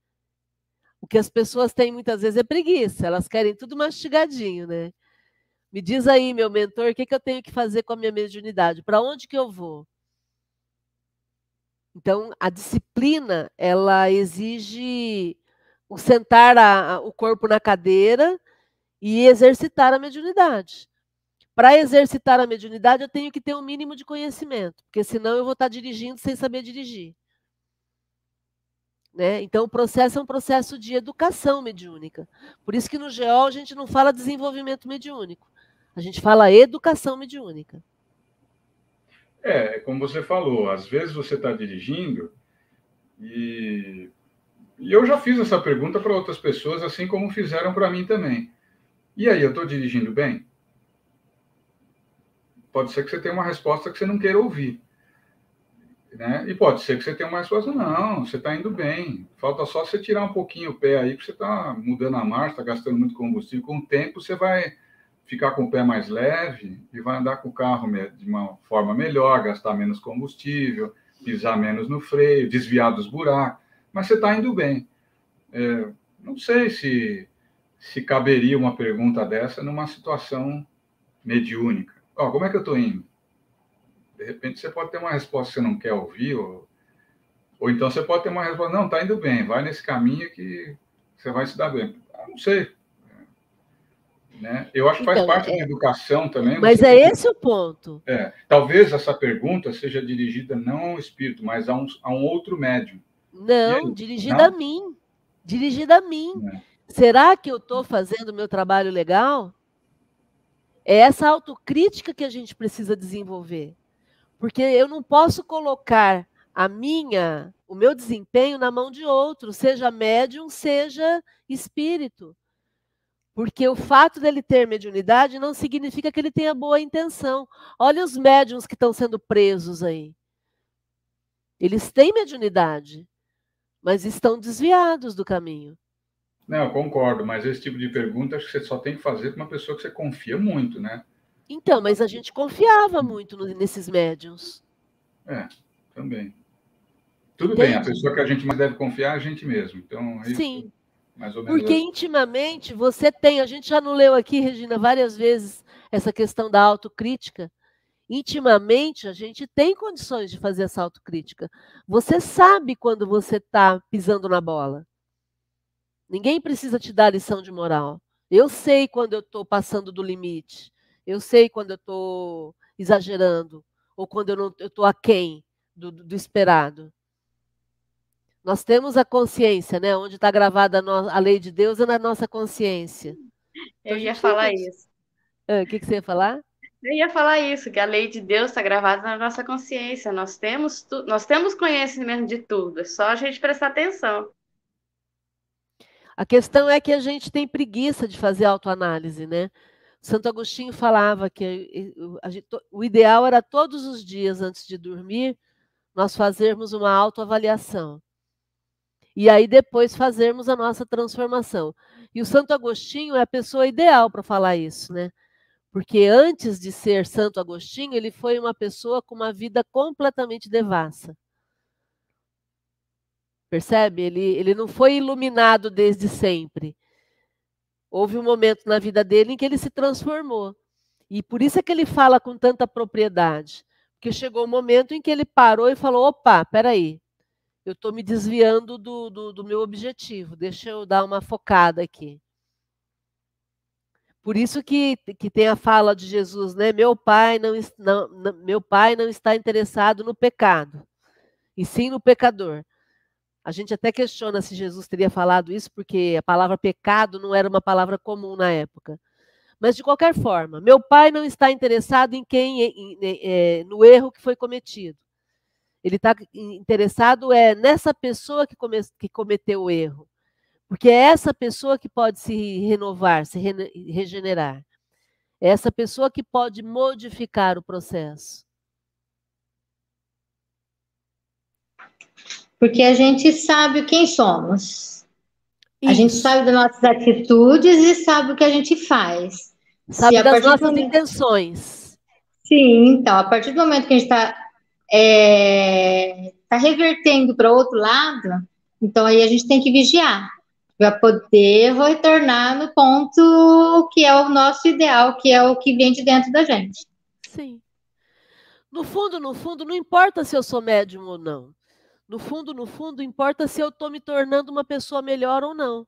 O que as pessoas têm muitas vezes é preguiça, elas querem tudo mastigadinho, né? Me diz aí, meu mentor, o que, que eu tenho que fazer com a minha mediunidade? Para onde que eu vou? Então, a disciplina, ela exige o sentar a, a, o corpo na cadeira e exercitar a mediunidade. Para exercitar a mediunidade, eu tenho que ter um mínimo de conhecimento, porque senão eu vou estar dirigindo sem saber dirigir. Né? Então, o processo é um processo de educação mediúnica. Por isso que no GEOL a gente não fala desenvolvimento mediúnico, a gente fala educação mediúnica. É, como você falou, às vezes você está dirigindo e, e eu já fiz essa pergunta para outras pessoas, assim como fizeram para mim também. E aí, eu estou dirigindo bem? Pode ser que você tenha uma resposta que você não queira ouvir. Né? E pode ser que você tenha uma resposta, não, você está indo bem. Falta só você tirar um pouquinho o pé aí, porque você está mudando a marcha, está gastando muito combustível. Com o tempo, você vai ficar com o pé mais leve e vai andar com o carro de uma forma melhor, gastar menos combustível, pisar menos no freio, desviar dos buracos. Mas você está indo bem. É, não sei se, se caberia uma pergunta dessa numa situação mediúnica. Ó, como é que eu estou indo? De repente você pode ter uma resposta que você não quer ouvir, ou, ou então você pode ter uma resposta, não, está indo bem, vai nesse caminho que você vai se dar bem. Ah, não sei. Né? Eu acho que faz então, parte é... da educação também. Mas é esse o ponto. É, talvez essa pergunta seja dirigida não ao espírito, mas a um, a um outro médium. Não, dirigida não? a mim. Dirigida a mim. É. Será que eu estou fazendo o meu trabalho legal? É essa autocrítica que a gente precisa desenvolver. Porque eu não posso colocar a minha, o meu desempenho na mão de outro, seja médium, seja espírito. Porque o fato dele ter mediunidade não significa que ele tenha boa intenção. Olha os médiums que estão sendo presos aí. Eles têm mediunidade, mas estão desviados do caminho. Não, eu concordo, mas esse tipo de pergunta acho que você só tem que fazer com uma pessoa que você confia muito, né? Então, mas a gente confiava muito nesses médiums. É, também. Tudo bem, a pessoa que a gente mais deve confiar é a gente mesmo. Então, é Sim. mais ou menos Porque assim. intimamente você tem, a gente já não leu aqui, Regina, várias vezes essa questão da autocrítica. Intimamente, a gente tem condições de fazer essa autocrítica. Você sabe quando você está pisando na bola. Ninguém precisa te dar lição de moral. Eu sei quando eu estou passando do limite. Eu sei quando eu estou exagerando ou quando eu estou aquém do, do esperado. Nós temos a consciência, né? Onde está gravada a, no, a, lei de Deus é na nossa consciência. Então, eu ia falar isso. Ah, o que, que, você ia falar? Eu ia falar isso, que a lei de Deus está gravada na nossa consciência. Nós temos, tu, nós temos conhecimento de tudo, é só a gente prestar atenção. A questão é que a gente tem preguiça de fazer autoanálise, né? Santo Agostinho falava que o ideal era todos os dias antes de dormir nós fazermos uma autoavaliação. E aí depois fazermos a nossa transformação. E o Santo Agostinho é a pessoa ideal para falar isso, né? Porque antes de ser Santo Agostinho, ele foi uma pessoa com uma vida completamente devassa. Percebe? Ele, ele não foi iluminado desde sempre. Houve um momento na vida dele em que ele se transformou. E por isso é que ele fala com tanta propriedade. Porque chegou o um momento em que ele parou e falou: opa, peraí, eu estou me desviando do, do, do meu objetivo, deixa eu dar uma focada aqui. Por isso que, que tem a fala de Jesus, né? Meu pai não, não, meu pai não está interessado no pecado, e sim no pecador. A gente até questiona se Jesus teria falado isso, porque a palavra pecado não era uma palavra comum na época. Mas, de qualquer forma, meu pai não está interessado em quem em, em, é, no erro que foi cometido. Ele está interessado é nessa pessoa que, come, que cometeu o erro. Porque é essa pessoa que pode se renovar, se re, regenerar. É essa pessoa que pode modificar o processo. Porque a gente sabe quem somos. Isso. A gente sabe das nossas atitudes e sabe o que a gente faz. Sabe das nossas momento... intenções. Sim, então, a partir do momento que a gente está é, tá revertendo para outro lado, então aí a gente tem que vigiar para poder retornar no ponto que é o nosso ideal, que é o que vem de dentro da gente. Sim. No fundo, no fundo, não importa se eu sou médium ou não. No fundo, no fundo, importa se eu estou me tornando uma pessoa melhor ou não.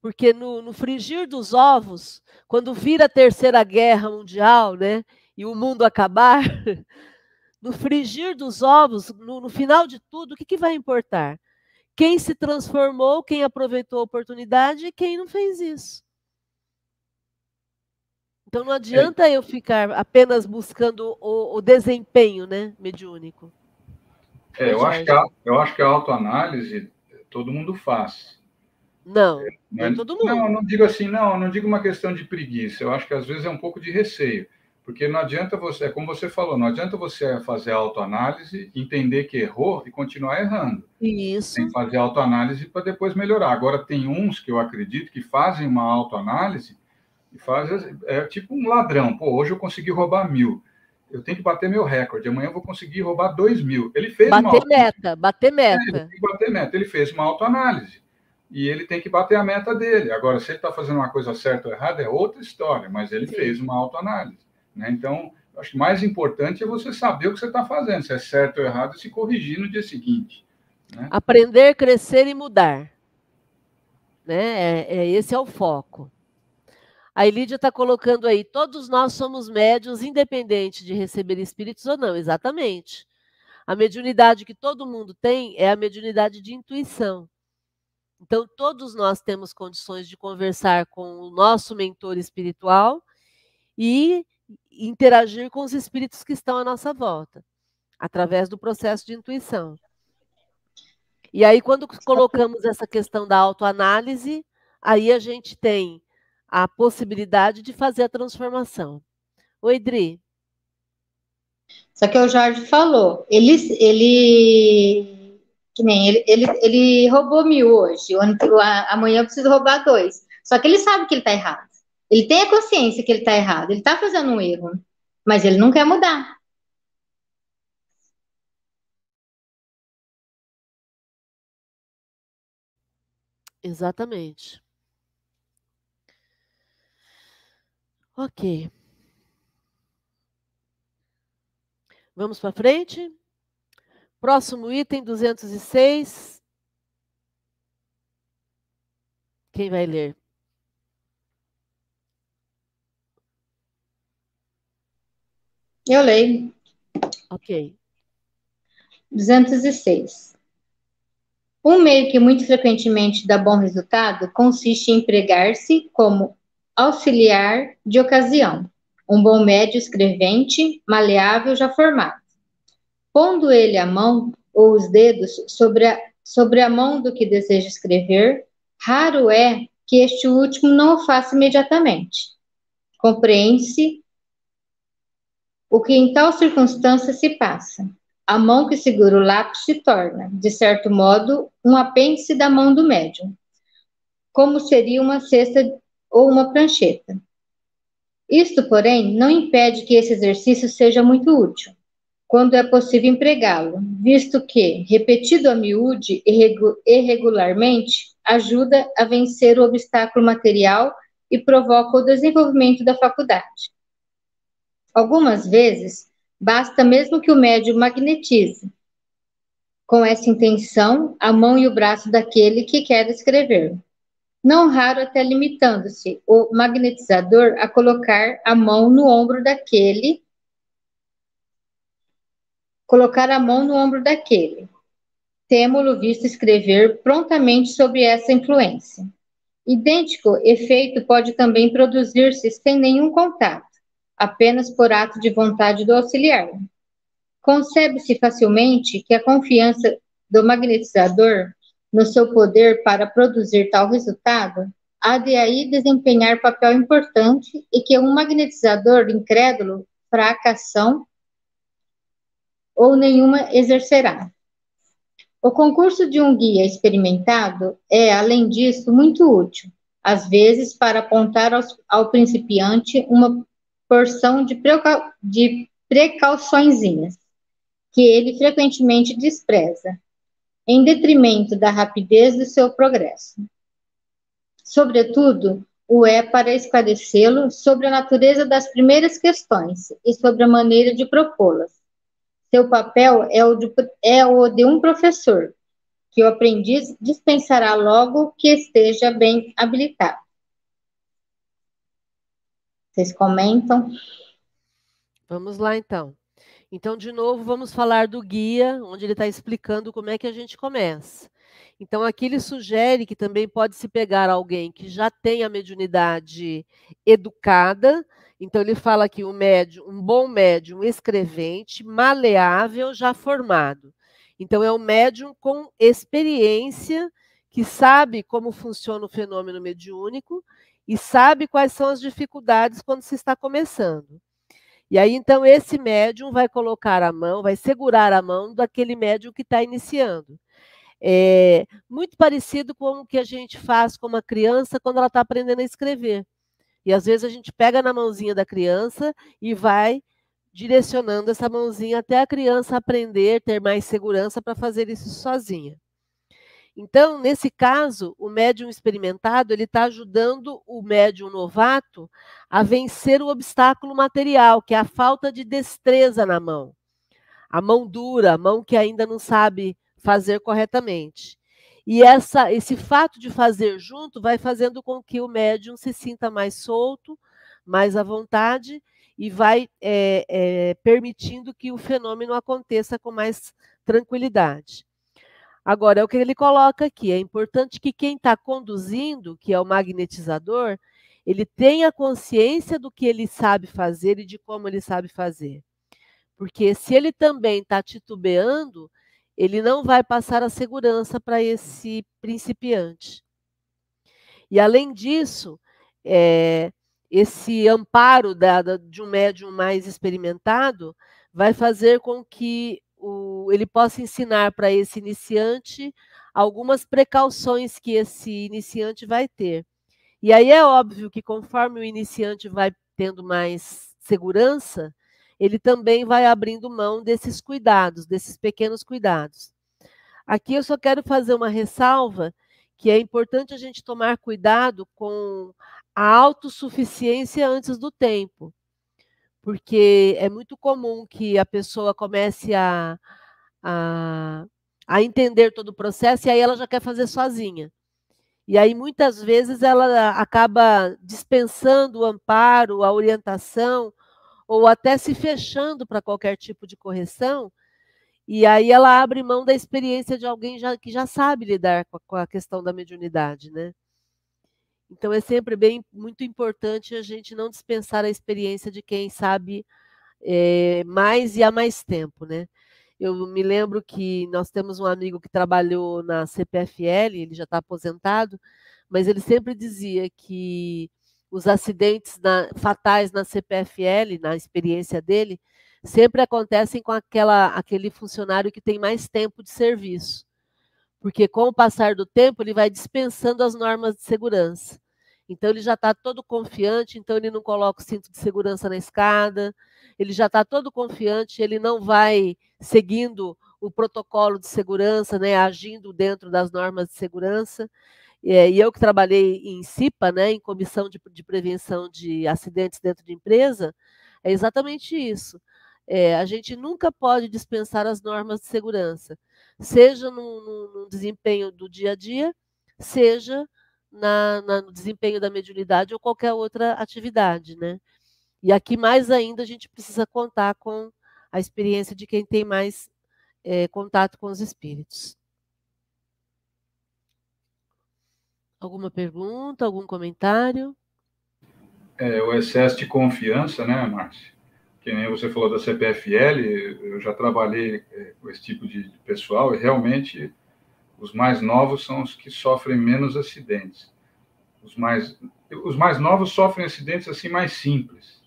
Porque no, no frigir dos ovos, quando vir a terceira guerra mundial, né, e o mundo acabar, <laughs> no frigir dos ovos, no, no final de tudo, o que, que vai importar? Quem se transformou, quem aproveitou a oportunidade e quem não fez isso. Então não adianta é. eu ficar apenas buscando o, o desempenho né, mediúnico. É, eu, acho que a, eu acho que a autoanálise todo mundo faz. Não, nem é todo mundo. Não, não digo assim, não, não digo uma questão de preguiça. Eu acho que às vezes é um pouco de receio. Porque não adianta você, é como você falou, não adianta você fazer autoanálise, entender que errou e continuar errando. Isso. Tem que fazer autoanálise para depois melhorar. Agora, tem uns que eu acredito que fazem uma autoanálise e fazem, é tipo um ladrão. Pô, hoje eu consegui roubar mil. Eu tenho que bater meu recorde. Amanhã eu vou conseguir roubar dois mil. Ele fez bater uma. Meta, bater meta. É, ele tem que bater meta. Ele fez uma autoanálise e ele tem que bater a meta dele. Agora, se ele está fazendo uma coisa certa ou errada, é outra história, mas ele Sim. fez uma autoanálise. Né? Então, acho que mais importante é você saber o que você está fazendo, se é certo ou errado, e se corrigir no dia seguinte. Né? Aprender, crescer e mudar. Né? É, é, esse é o foco. A Elídia está colocando aí, todos nós somos médios, independente de receber espíritos ou não, exatamente. A mediunidade que todo mundo tem é a mediunidade de intuição. Então, todos nós temos condições de conversar com o nosso mentor espiritual e interagir com os espíritos que estão à nossa volta, através do processo de intuição. E aí, quando colocamos essa questão da autoanálise, aí a gente tem a possibilidade de fazer a transformação. Oi, Dri. Só que o Jorge falou, ele, ele que nem ele, ele, ele roubou mil hoje, amanhã eu preciso roubar dois. Só que ele sabe que ele está errado. Ele tem a consciência que ele está errado, ele está fazendo um erro, mas ele não quer mudar. Exatamente. Ok. Vamos para frente? Próximo item, 206. Quem vai ler? Eu leio. Ok. 206. Um meio que muito frequentemente dá bom resultado consiste em empregar-se como auxiliar de ocasião, um bom médio escrevente, maleável já formado pondo ele a mão ou os dedos sobre a, sobre a mão do que deseja escrever, raro é que este último não o faça imediatamente. Compreende-se o que em tal circunstância se passa. A mão que segura o lápis se torna, de certo modo, um apêndice da mão do médium, como seria uma cesta ou uma prancheta. Isto, porém, não impede que esse exercício seja muito útil quando é possível empregá-lo, visto que, repetido a miúde e regularmente, ajuda a vencer o obstáculo material e provoca o desenvolvimento da faculdade. Algumas vezes, basta mesmo que o médium magnetize, com essa intenção, a mão e o braço daquele que quer escrever. Não raro até limitando-se o magnetizador a colocar a mão no ombro daquele colocar a mão no ombro daquele. Temo-lo visto escrever prontamente sobre essa influência. Idêntico efeito pode também produzir-se sem nenhum contato, apenas por ato de vontade do auxiliar. Concebe-se facilmente que a confiança do magnetizador no seu poder para produzir tal resultado há de aí desempenhar papel importante e que um magnetizador incrédulo, fracação, ou nenhuma exercerá. O concurso de um guia experimentado é, além disso, muito útil, às vezes para apontar aos, ao principiante uma porção de, precau de precauçõezinhas, que ele frequentemente despreza, em detrimento da rapidez do seu progresso. Sobretudo, o é para esclarecê-lo sobre a natureza das primeiras questões e sobre a maneira de propô-las. Seu papel é o, de, é o de um professor, que o aprendiz dispensará logo que esteja bem habilitado. Vocês comentam? Vamos lá, então. Então, de novo, vamos falar do guia, onde ele está explicando como é que a gente começa. Então, aqui ele sugere que também pode se pegar alguém que já tem a mediunidade educada. Então, ele fala que um médium, um bom médium escrevente, maleável, já formado. Então, é um médium com experiência, que sabe como funciona o fenômeno mediúnico e sabe quais são as dificuldades quando se está começando. E aí, então, esse médium vai colocar a mão, vai segurar a mão daquele médium que está iniciando. É muito parecido com o que a gente faz com uma criança quando ela está aprendendo a escrever. E às vezes a gente pega na mãozinha da criança e vai direcionando essa mãozinha até a criança aprender, ter mais segurança para fazer isso sozinha. Então, nesse caso, o médium experimentado ele está ajudando o médium novato a vencer o obstáculo material, que é a falta de destreza na mão. A mão dura, a mão que ainda não sabe fazer corretamente. E essa, esse fato de fazer junto vai fazendo com que o médium se sinta mais solto, mais à vontade e vai é, é, permitindo que o fenômeno aconteça com mais tranquilidade. Agora, é o que ele coloca aqui: é importante que quem está conduzindo, que é o magnetizador, ele tenha consciência do que ele sabe fazer e de como ele sabe fazer. Porque se ele também está titubeando, ele não vai passar a segurança para esse principiante. E além disso, é, esse amparo da, da, de um médium mais experimentado vai fazer com que o, ele possa ensinar para esse iniciante algumas precauções que esse iniciante vai ter. E aí é óbvio que conforme o iniciante vai tendo mais segurança, ele também vai abrindo mão desses cuidados, desses pequenos cuidados. Aqui eu só quero fazer uma ressalva que é importante a gente tomar cuidado com a autossuficiência antes do tempo, porque é muito comum que a pessoa comece a, a, a entender todo o processo e aí ela já quer fazer sozinha. E aí, muitas vezes, ela acaba dispensando o amparo, a orientação, ou até se fechando para qualquer tipo de correção, e aí ela abre mão da experiência de alguém já, que já sabe lidar com a, com a questão da mediunidade, né? Então é sempre bem muito importante a gente não dispensar a experiência de quem sabe é, mais e há mais tempo, né? Eu me lembro que nós temos um amigo que trabalhou na CPFL, ele já está aposentado, mas ele sempre dizia que os acidentes na, fatais na CPFL, na experiência dele, sempre acontecem com aquela, aquele funcionário que tem mais tempo de serviço. Porque com o passar do tempo, ele vai dispensando as normas de segurança. Então, ele já está todo confiante, então ele não coloca o cinto de segurança na escada, ele já está todo confiante, ele não vai seguindo o protocolo de segurança, né, agindo dentro das normas de segurança. É, e eu que trabalhei em CIPA, né, em Comissão de, de Prevenção de Acidentes dentro de empresa, é exatamente isso. É, a gente nunca pode dispensar as normas de segurança, seja no, no, no desempenho do dia a dia, seja na, na, no desempenho da mediunidade ou qualquer outra atividade, né? E aqui mais ainda a gente precisa contar com a experiência de quem tem mais é, contato com os espíritos. Alguma pergunta, algum comentário? É, o excesso de confiança, né, Márcia? Que nem você falou da CPFL, eu já trabalhei é, com esse tipo de pessoal e realmente os mais novos são os que sofrem menos acidentes. Os mais, os mais novos sofrem acidentes assim mais simples,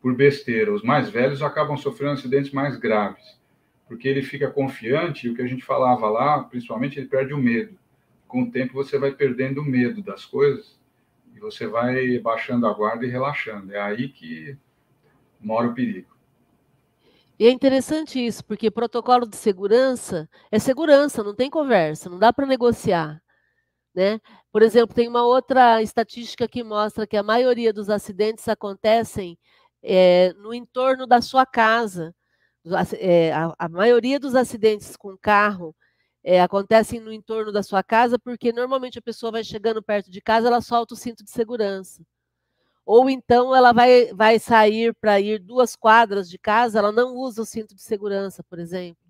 por besteira. Os mais velhos acabam sofrendo acidentes mais graves, porque ele fica confiante e o que a gente falava lá, principalmente, ele perde o medo com o tempo você vai perdendo o medo das coisas e você vai baixando a guarda e relaxando. É aí que mora o perigo. E é interessante isso, porque protocolo de segurança é segurança, não tem conversa, não dá para negociar. Né? Por exemplo, tem uma outra estatística que mostra que a maioria dos acidentes acontecem é, no entorno da sua casa. É, a, a, maioria dos acidentes com carro é, acontecem no entorno da sua casa, porque normalmente a pessoa vai chegando perto de casa, ela solta o cinto de segurança. Ou então ela vai, vai sair para ir duas quadras de casa, ela não usa o cinto de segurança, por exemplo.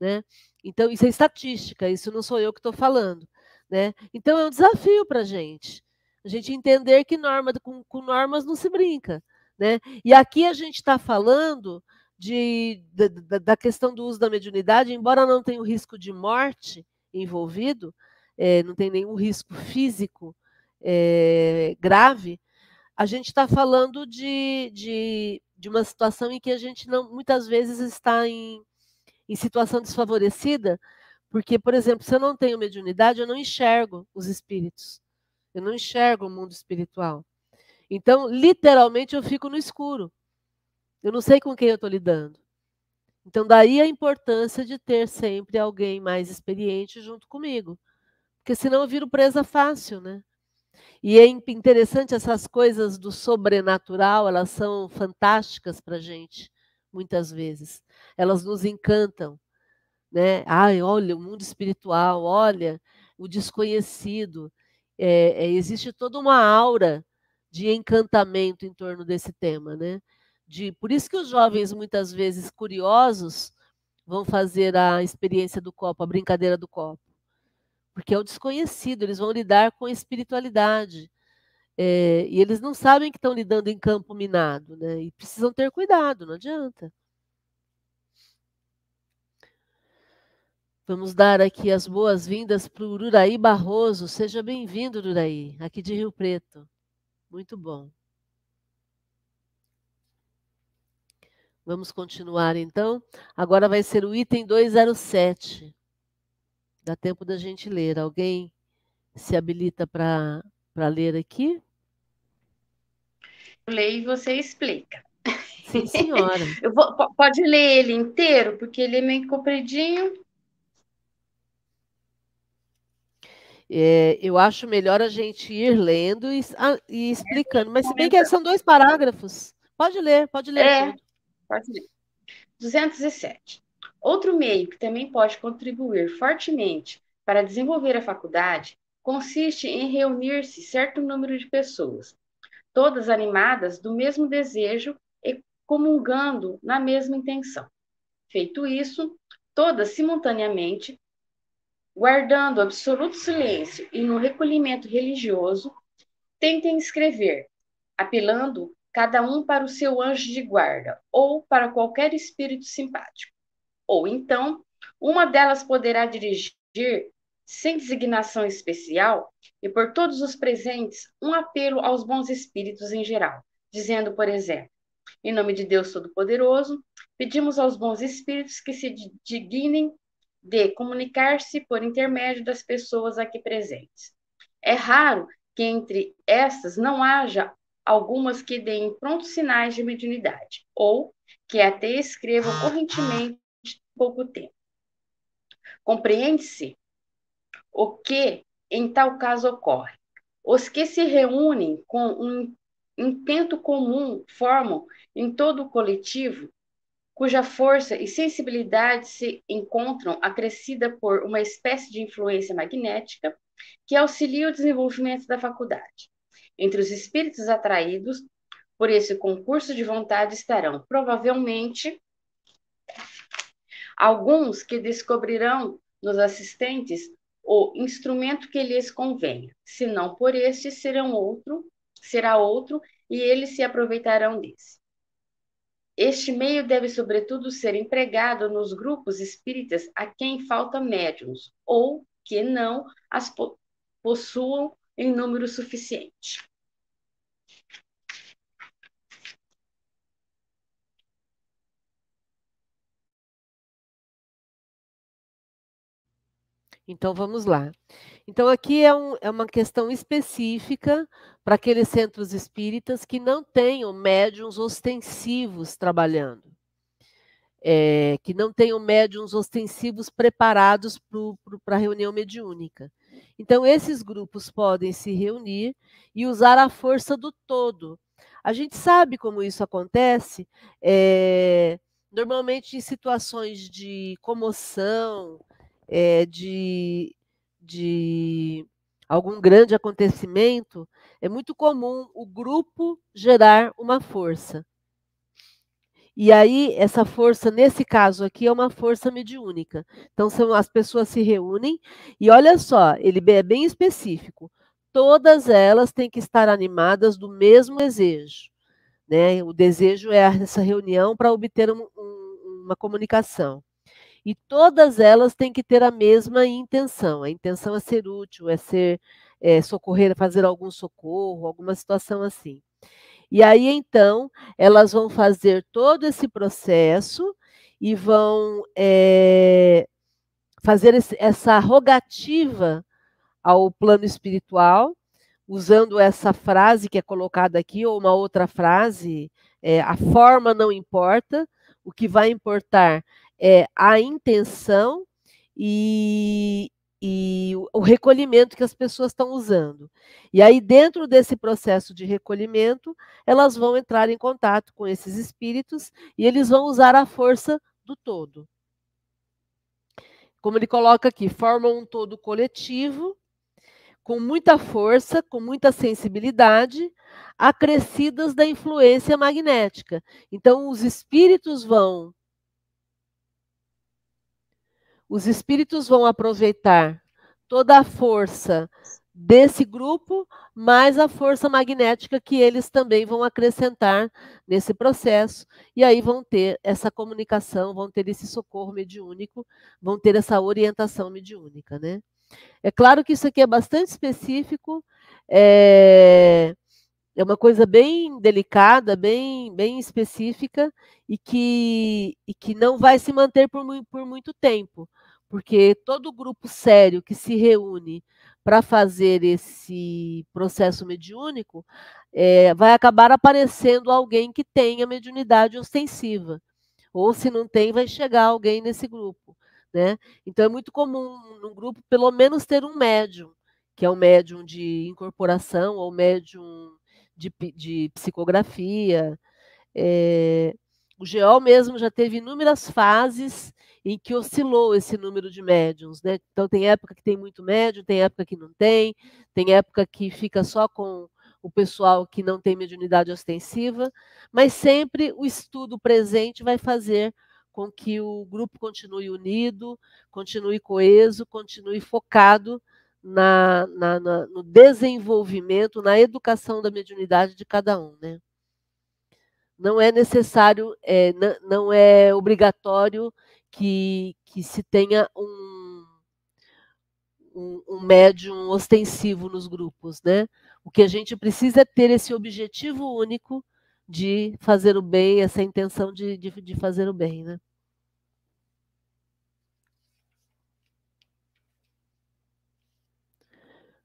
Né? Então, isso é estatística, isso não sou eu que estou falando. Né? Então, é um desafio para a gente. A gente entender que norma, com, com normas não se brinca. Né? E aqui a gente está falando de, da, da, questão do uso da mediunidade, embora não tenha o risco de morte envolvido, é, não tem nenhum risco físico é, grave, a gente está falando de, de, de, uma situação em que a gente não muitas vezes está em, em situação desfavorecida, porque, por exemplo, se eu não tenho mediunidade, eu não enxergo os espíritos, eu não enxergo o mundo espiritual. Então, literalmente, eu fico no escuro. Eu não sei com quem eu estou lidando. Então, daí a importância de ter sempre alguém mais experiente junto comigo. Porque senão eu viro presa fácil, né? E é interessante essas coisas do sobrenatural, elas são fantásticas para a gente, muitas vezes. Elas nos encantam. Né? Ai, olha, o mundo espiritual, olha, o desconhecido. É, é, existe toda uma aura de encantamento em torno desse tema, né? De, por isso que os jovens, muitas vezes curiosos, vão fazer a experiência do copo, a brincadeira do copo porque é o desconhecido, eles vão lidar com a espiritualidade. É, e eles não sabem que estão lidando em campo minado, né? E precisam ter cuidado, não adianta. Vamos dar aqui as boas-vindas para o Ururaí Barroso. Seja bem-vindo, Ururaí, aqui de Rio Preto. Muito bom. Vamos continuar então. Agora vai ser o item 207. Dá tempo da gente ler. Alguém se habilita para ler aqui? Eu leio e você explica. Sim, senhora. <laughs> Vou, pode ler ele inteiro, porque ele é meio compridinho. É, eu acho melhor a gente ir lendo e, ah, e explicando. Mas se bem que são dois parágrafos. Pode ler, pode ler. É, tudo. pode ler. 207. Outro meio que também pode contribuir fortemente para desenvolver a faculdade consiste em reunir-se certo número de pessoas, todas animadas do mesmo desejo e comungando na mesma intenção. Feito isso, todas simultaneamente, guardando absoluto silêncio e no recolhimento religioso, tentem escrever, apelando cada um para o seu anjo de guarda ou para qualquer espírito simpático. Ou então, uma delas poderá dirigir, sem designação especial, e por todos os presentes, um apelo aos bons espíritos em geral, dizendo, por exemplo, em nome de Deus Todo-Poderoso, pedimos aos bons espíritos que se dignem de comunicar-se por intermédio das pessoas aqui presentes. É raro que entre estas não haja algumas que deem prontos sinais de mediunidade, ou que até escrevam correntemente pouco tempo. Compreende-se o que em tal caso ocorre. Os que se reúnem com um intento comum formam em todo o coletivo, cuja força e sensibilidade se encontram acrescida por uma espécie de influência magnética que auxilia o desenvolvimento da faculdade. Entre os espíritos atraídos por esse concurso de vontade estarão provavelmente Alguns que descobrirão nos assistentes o instrumento que lhes convenha, se não por este serão outro, será outro e eles se aproveitarão desse. Este meio deve, sobretudo, ser empregado nos grupos espíritas a quem falta médiums ou que não as possuam em número suficiente. Então vamos lá. Então aqui é, um, é uma questão específica para aqueles centros espíritas que não tenham médiums ostensivos trabalhando. É, que não tenham médiums ostensivos preparados para a reunião mediúnica. Então, esses grupos podem se reunir e usar a força do todo. A gente sabe como isso acontece, é, normalmente em situações de comoção, é, de, de algum grande acontecimento, é muito comum o grupo gerar uma força. E aí, essa força, nesse caso aqui, é uma força mediúnica. Então, são, as pessoas se reúnem, e olha só, ele é bem específico. Todas elas têm que estar animadas do mesmo desejo. Né? O desejo é essa reunião para obter um, um, uma comunicação. E todas elas têm que ter a mesma intenção. A intenção é ser útil, é ser é, socorrer, fazer algum socorro, alguma situação assim. E aí, então, elas vão fazer todo esse processo e vão é, fazer esse, essa rogativa ao plano espiritual, usando essa frase que é colocada aqui, ou uma outra frase, é, a forma não importa, o que vai importar é, a intenção e, e o recolhimento que as pessoas estão usando. E aí, dentro desse processo de recolhimento, elas vão entrar em contato com esses espíritos e eles vão usar a força do todo. Como ele coloca aqui, formam um todo coletivo, com muita força, com muita sensibilidade, acrescidas da influência magnética. Então, os espíritos vão os espíritos vão aproveitar toda a força desse grupo, mais a força magnética que eles também vão acrescentar nesse processo, e aí vão ter essa comunicação, vão ter esse socorro mediúnico, vão ter essa orientação mediúnica, né? É claro que isso aqui é bastante específico, é, é uma coisa bem delicada, bem, bem específica, e que, e que não vai se manter por, por muito tempo porque todo grupo sério que se reúne para fazer esse processo mediúnico é, vai acabar aparecendo alguém que tenha mediunidade ostensiva. Ou se não tem, vai chegar alguém nesse grupo. Né? Então é muito comum num grupo, pelo menos, ter um médium, que é um médium de incorporação ou médium de, de psicografia. É, o GEOL mesmo já teve inúmeras fases em que oscilou esse número de médiums, né? Então tem época que tem muito médium, tem época que não tem, tem época que fica só com o pessoal que não tem mediunidade ostensiva, mas sempre o estudo presente vai fazer com que o grupo continue unido, continue coeso, continue focado na, na, na, no desenvolvimento, na educação da mediunidade de cada um, né? Não é necessário, é, não é obrigatório que, que se tenha um, um, um médium ostensivo nos grupos, né? O que a gente precisa é ter esse objetivo único de fazer o bem, essa intenção de, de, de fazer o bem, né?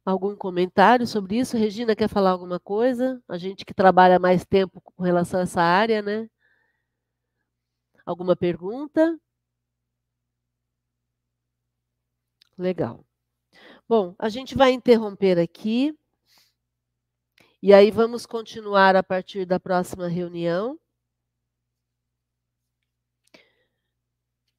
Algum comentário sobre isso? Regina quer falar alguma coisa? A gente que trabalha mais tempo com relação a essa área, né? Alguma pergunta? Legal. Bom, a gente vai interromper aqui. E aí vamos continuar a partir da próxima reunião.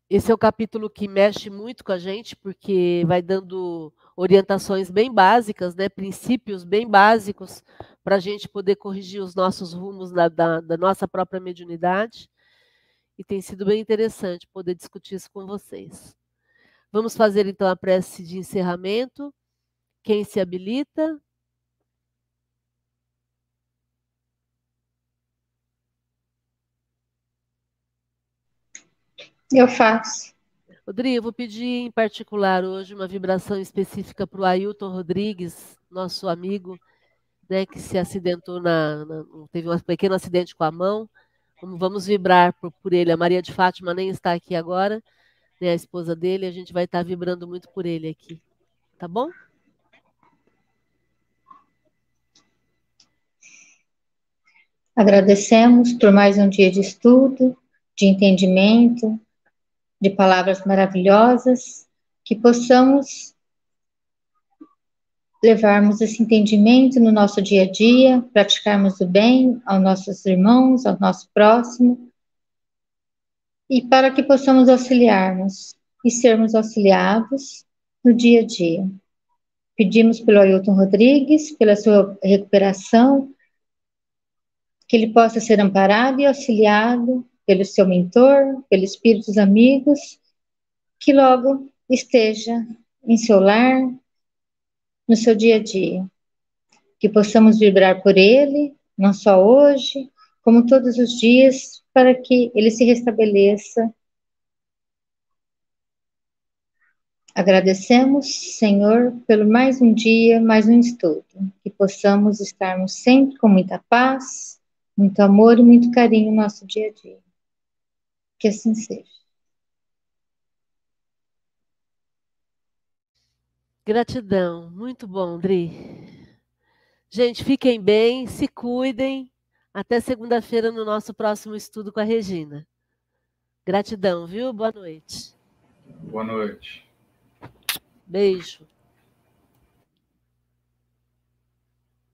Esse é o capítulo que mexe muito com a gente, porque vai dando orientações bem básicas, né, princípios bem básicos, para a gente poder corrigir os nossos rumos da, da, da nossa própria mediunidade. E tem sido bem interessante poder discutir isso com vocês. Vamos fazer então a prece de encerramento. Quem se habilita? Eu faço. Rodrigo, vou pedir em particular hoje uma vibração específica para o Ailton Rodrigues, nosso amigo, né, que se acidentou na, na, teve um pequeno acidente com a mão. Vamos, vibrar por, por ele. A Maria de Fátima nem está aqui agora, nem a esposa dele, a gente vai estar vibrando muito por ele aqui. Tá bom? Agradecemos por mais um dia de estudo, de entendimento, de palavras maravilhosas, que possamos levarmos esse entendimento no nosso dia a dia, praticarmos o bem aos nossos irmãos, ao nosso próximo, e para que possamos auxiliarmos e sermos auxiliados no dia a dia. Pedimos pelo Ailton Rodrigues, pela sua recuperação, que ele possa ser amparado e auxiliado pelo seu mentor, pelos espíritos amigos, que logo esteja em seu lar, no seu dia a dia. Que possamos vibrar por ele, não só hoje, como todos os dias, para que ele se restabeleça. Agradecemos, Senhor, pelo mais um dia, mais um estudo, que possamos estarmos sempre com muita paz, muito amor e muito carinho no nosso dia a dia. Que assim seja. Gratidão, muito bom, Dri. Gente, fiquem bem, se cuidem. Até segunda-feira no nosso próximo estudo com a Regina. Gratidão, viu? Boa noite. Boa noite. Beijo.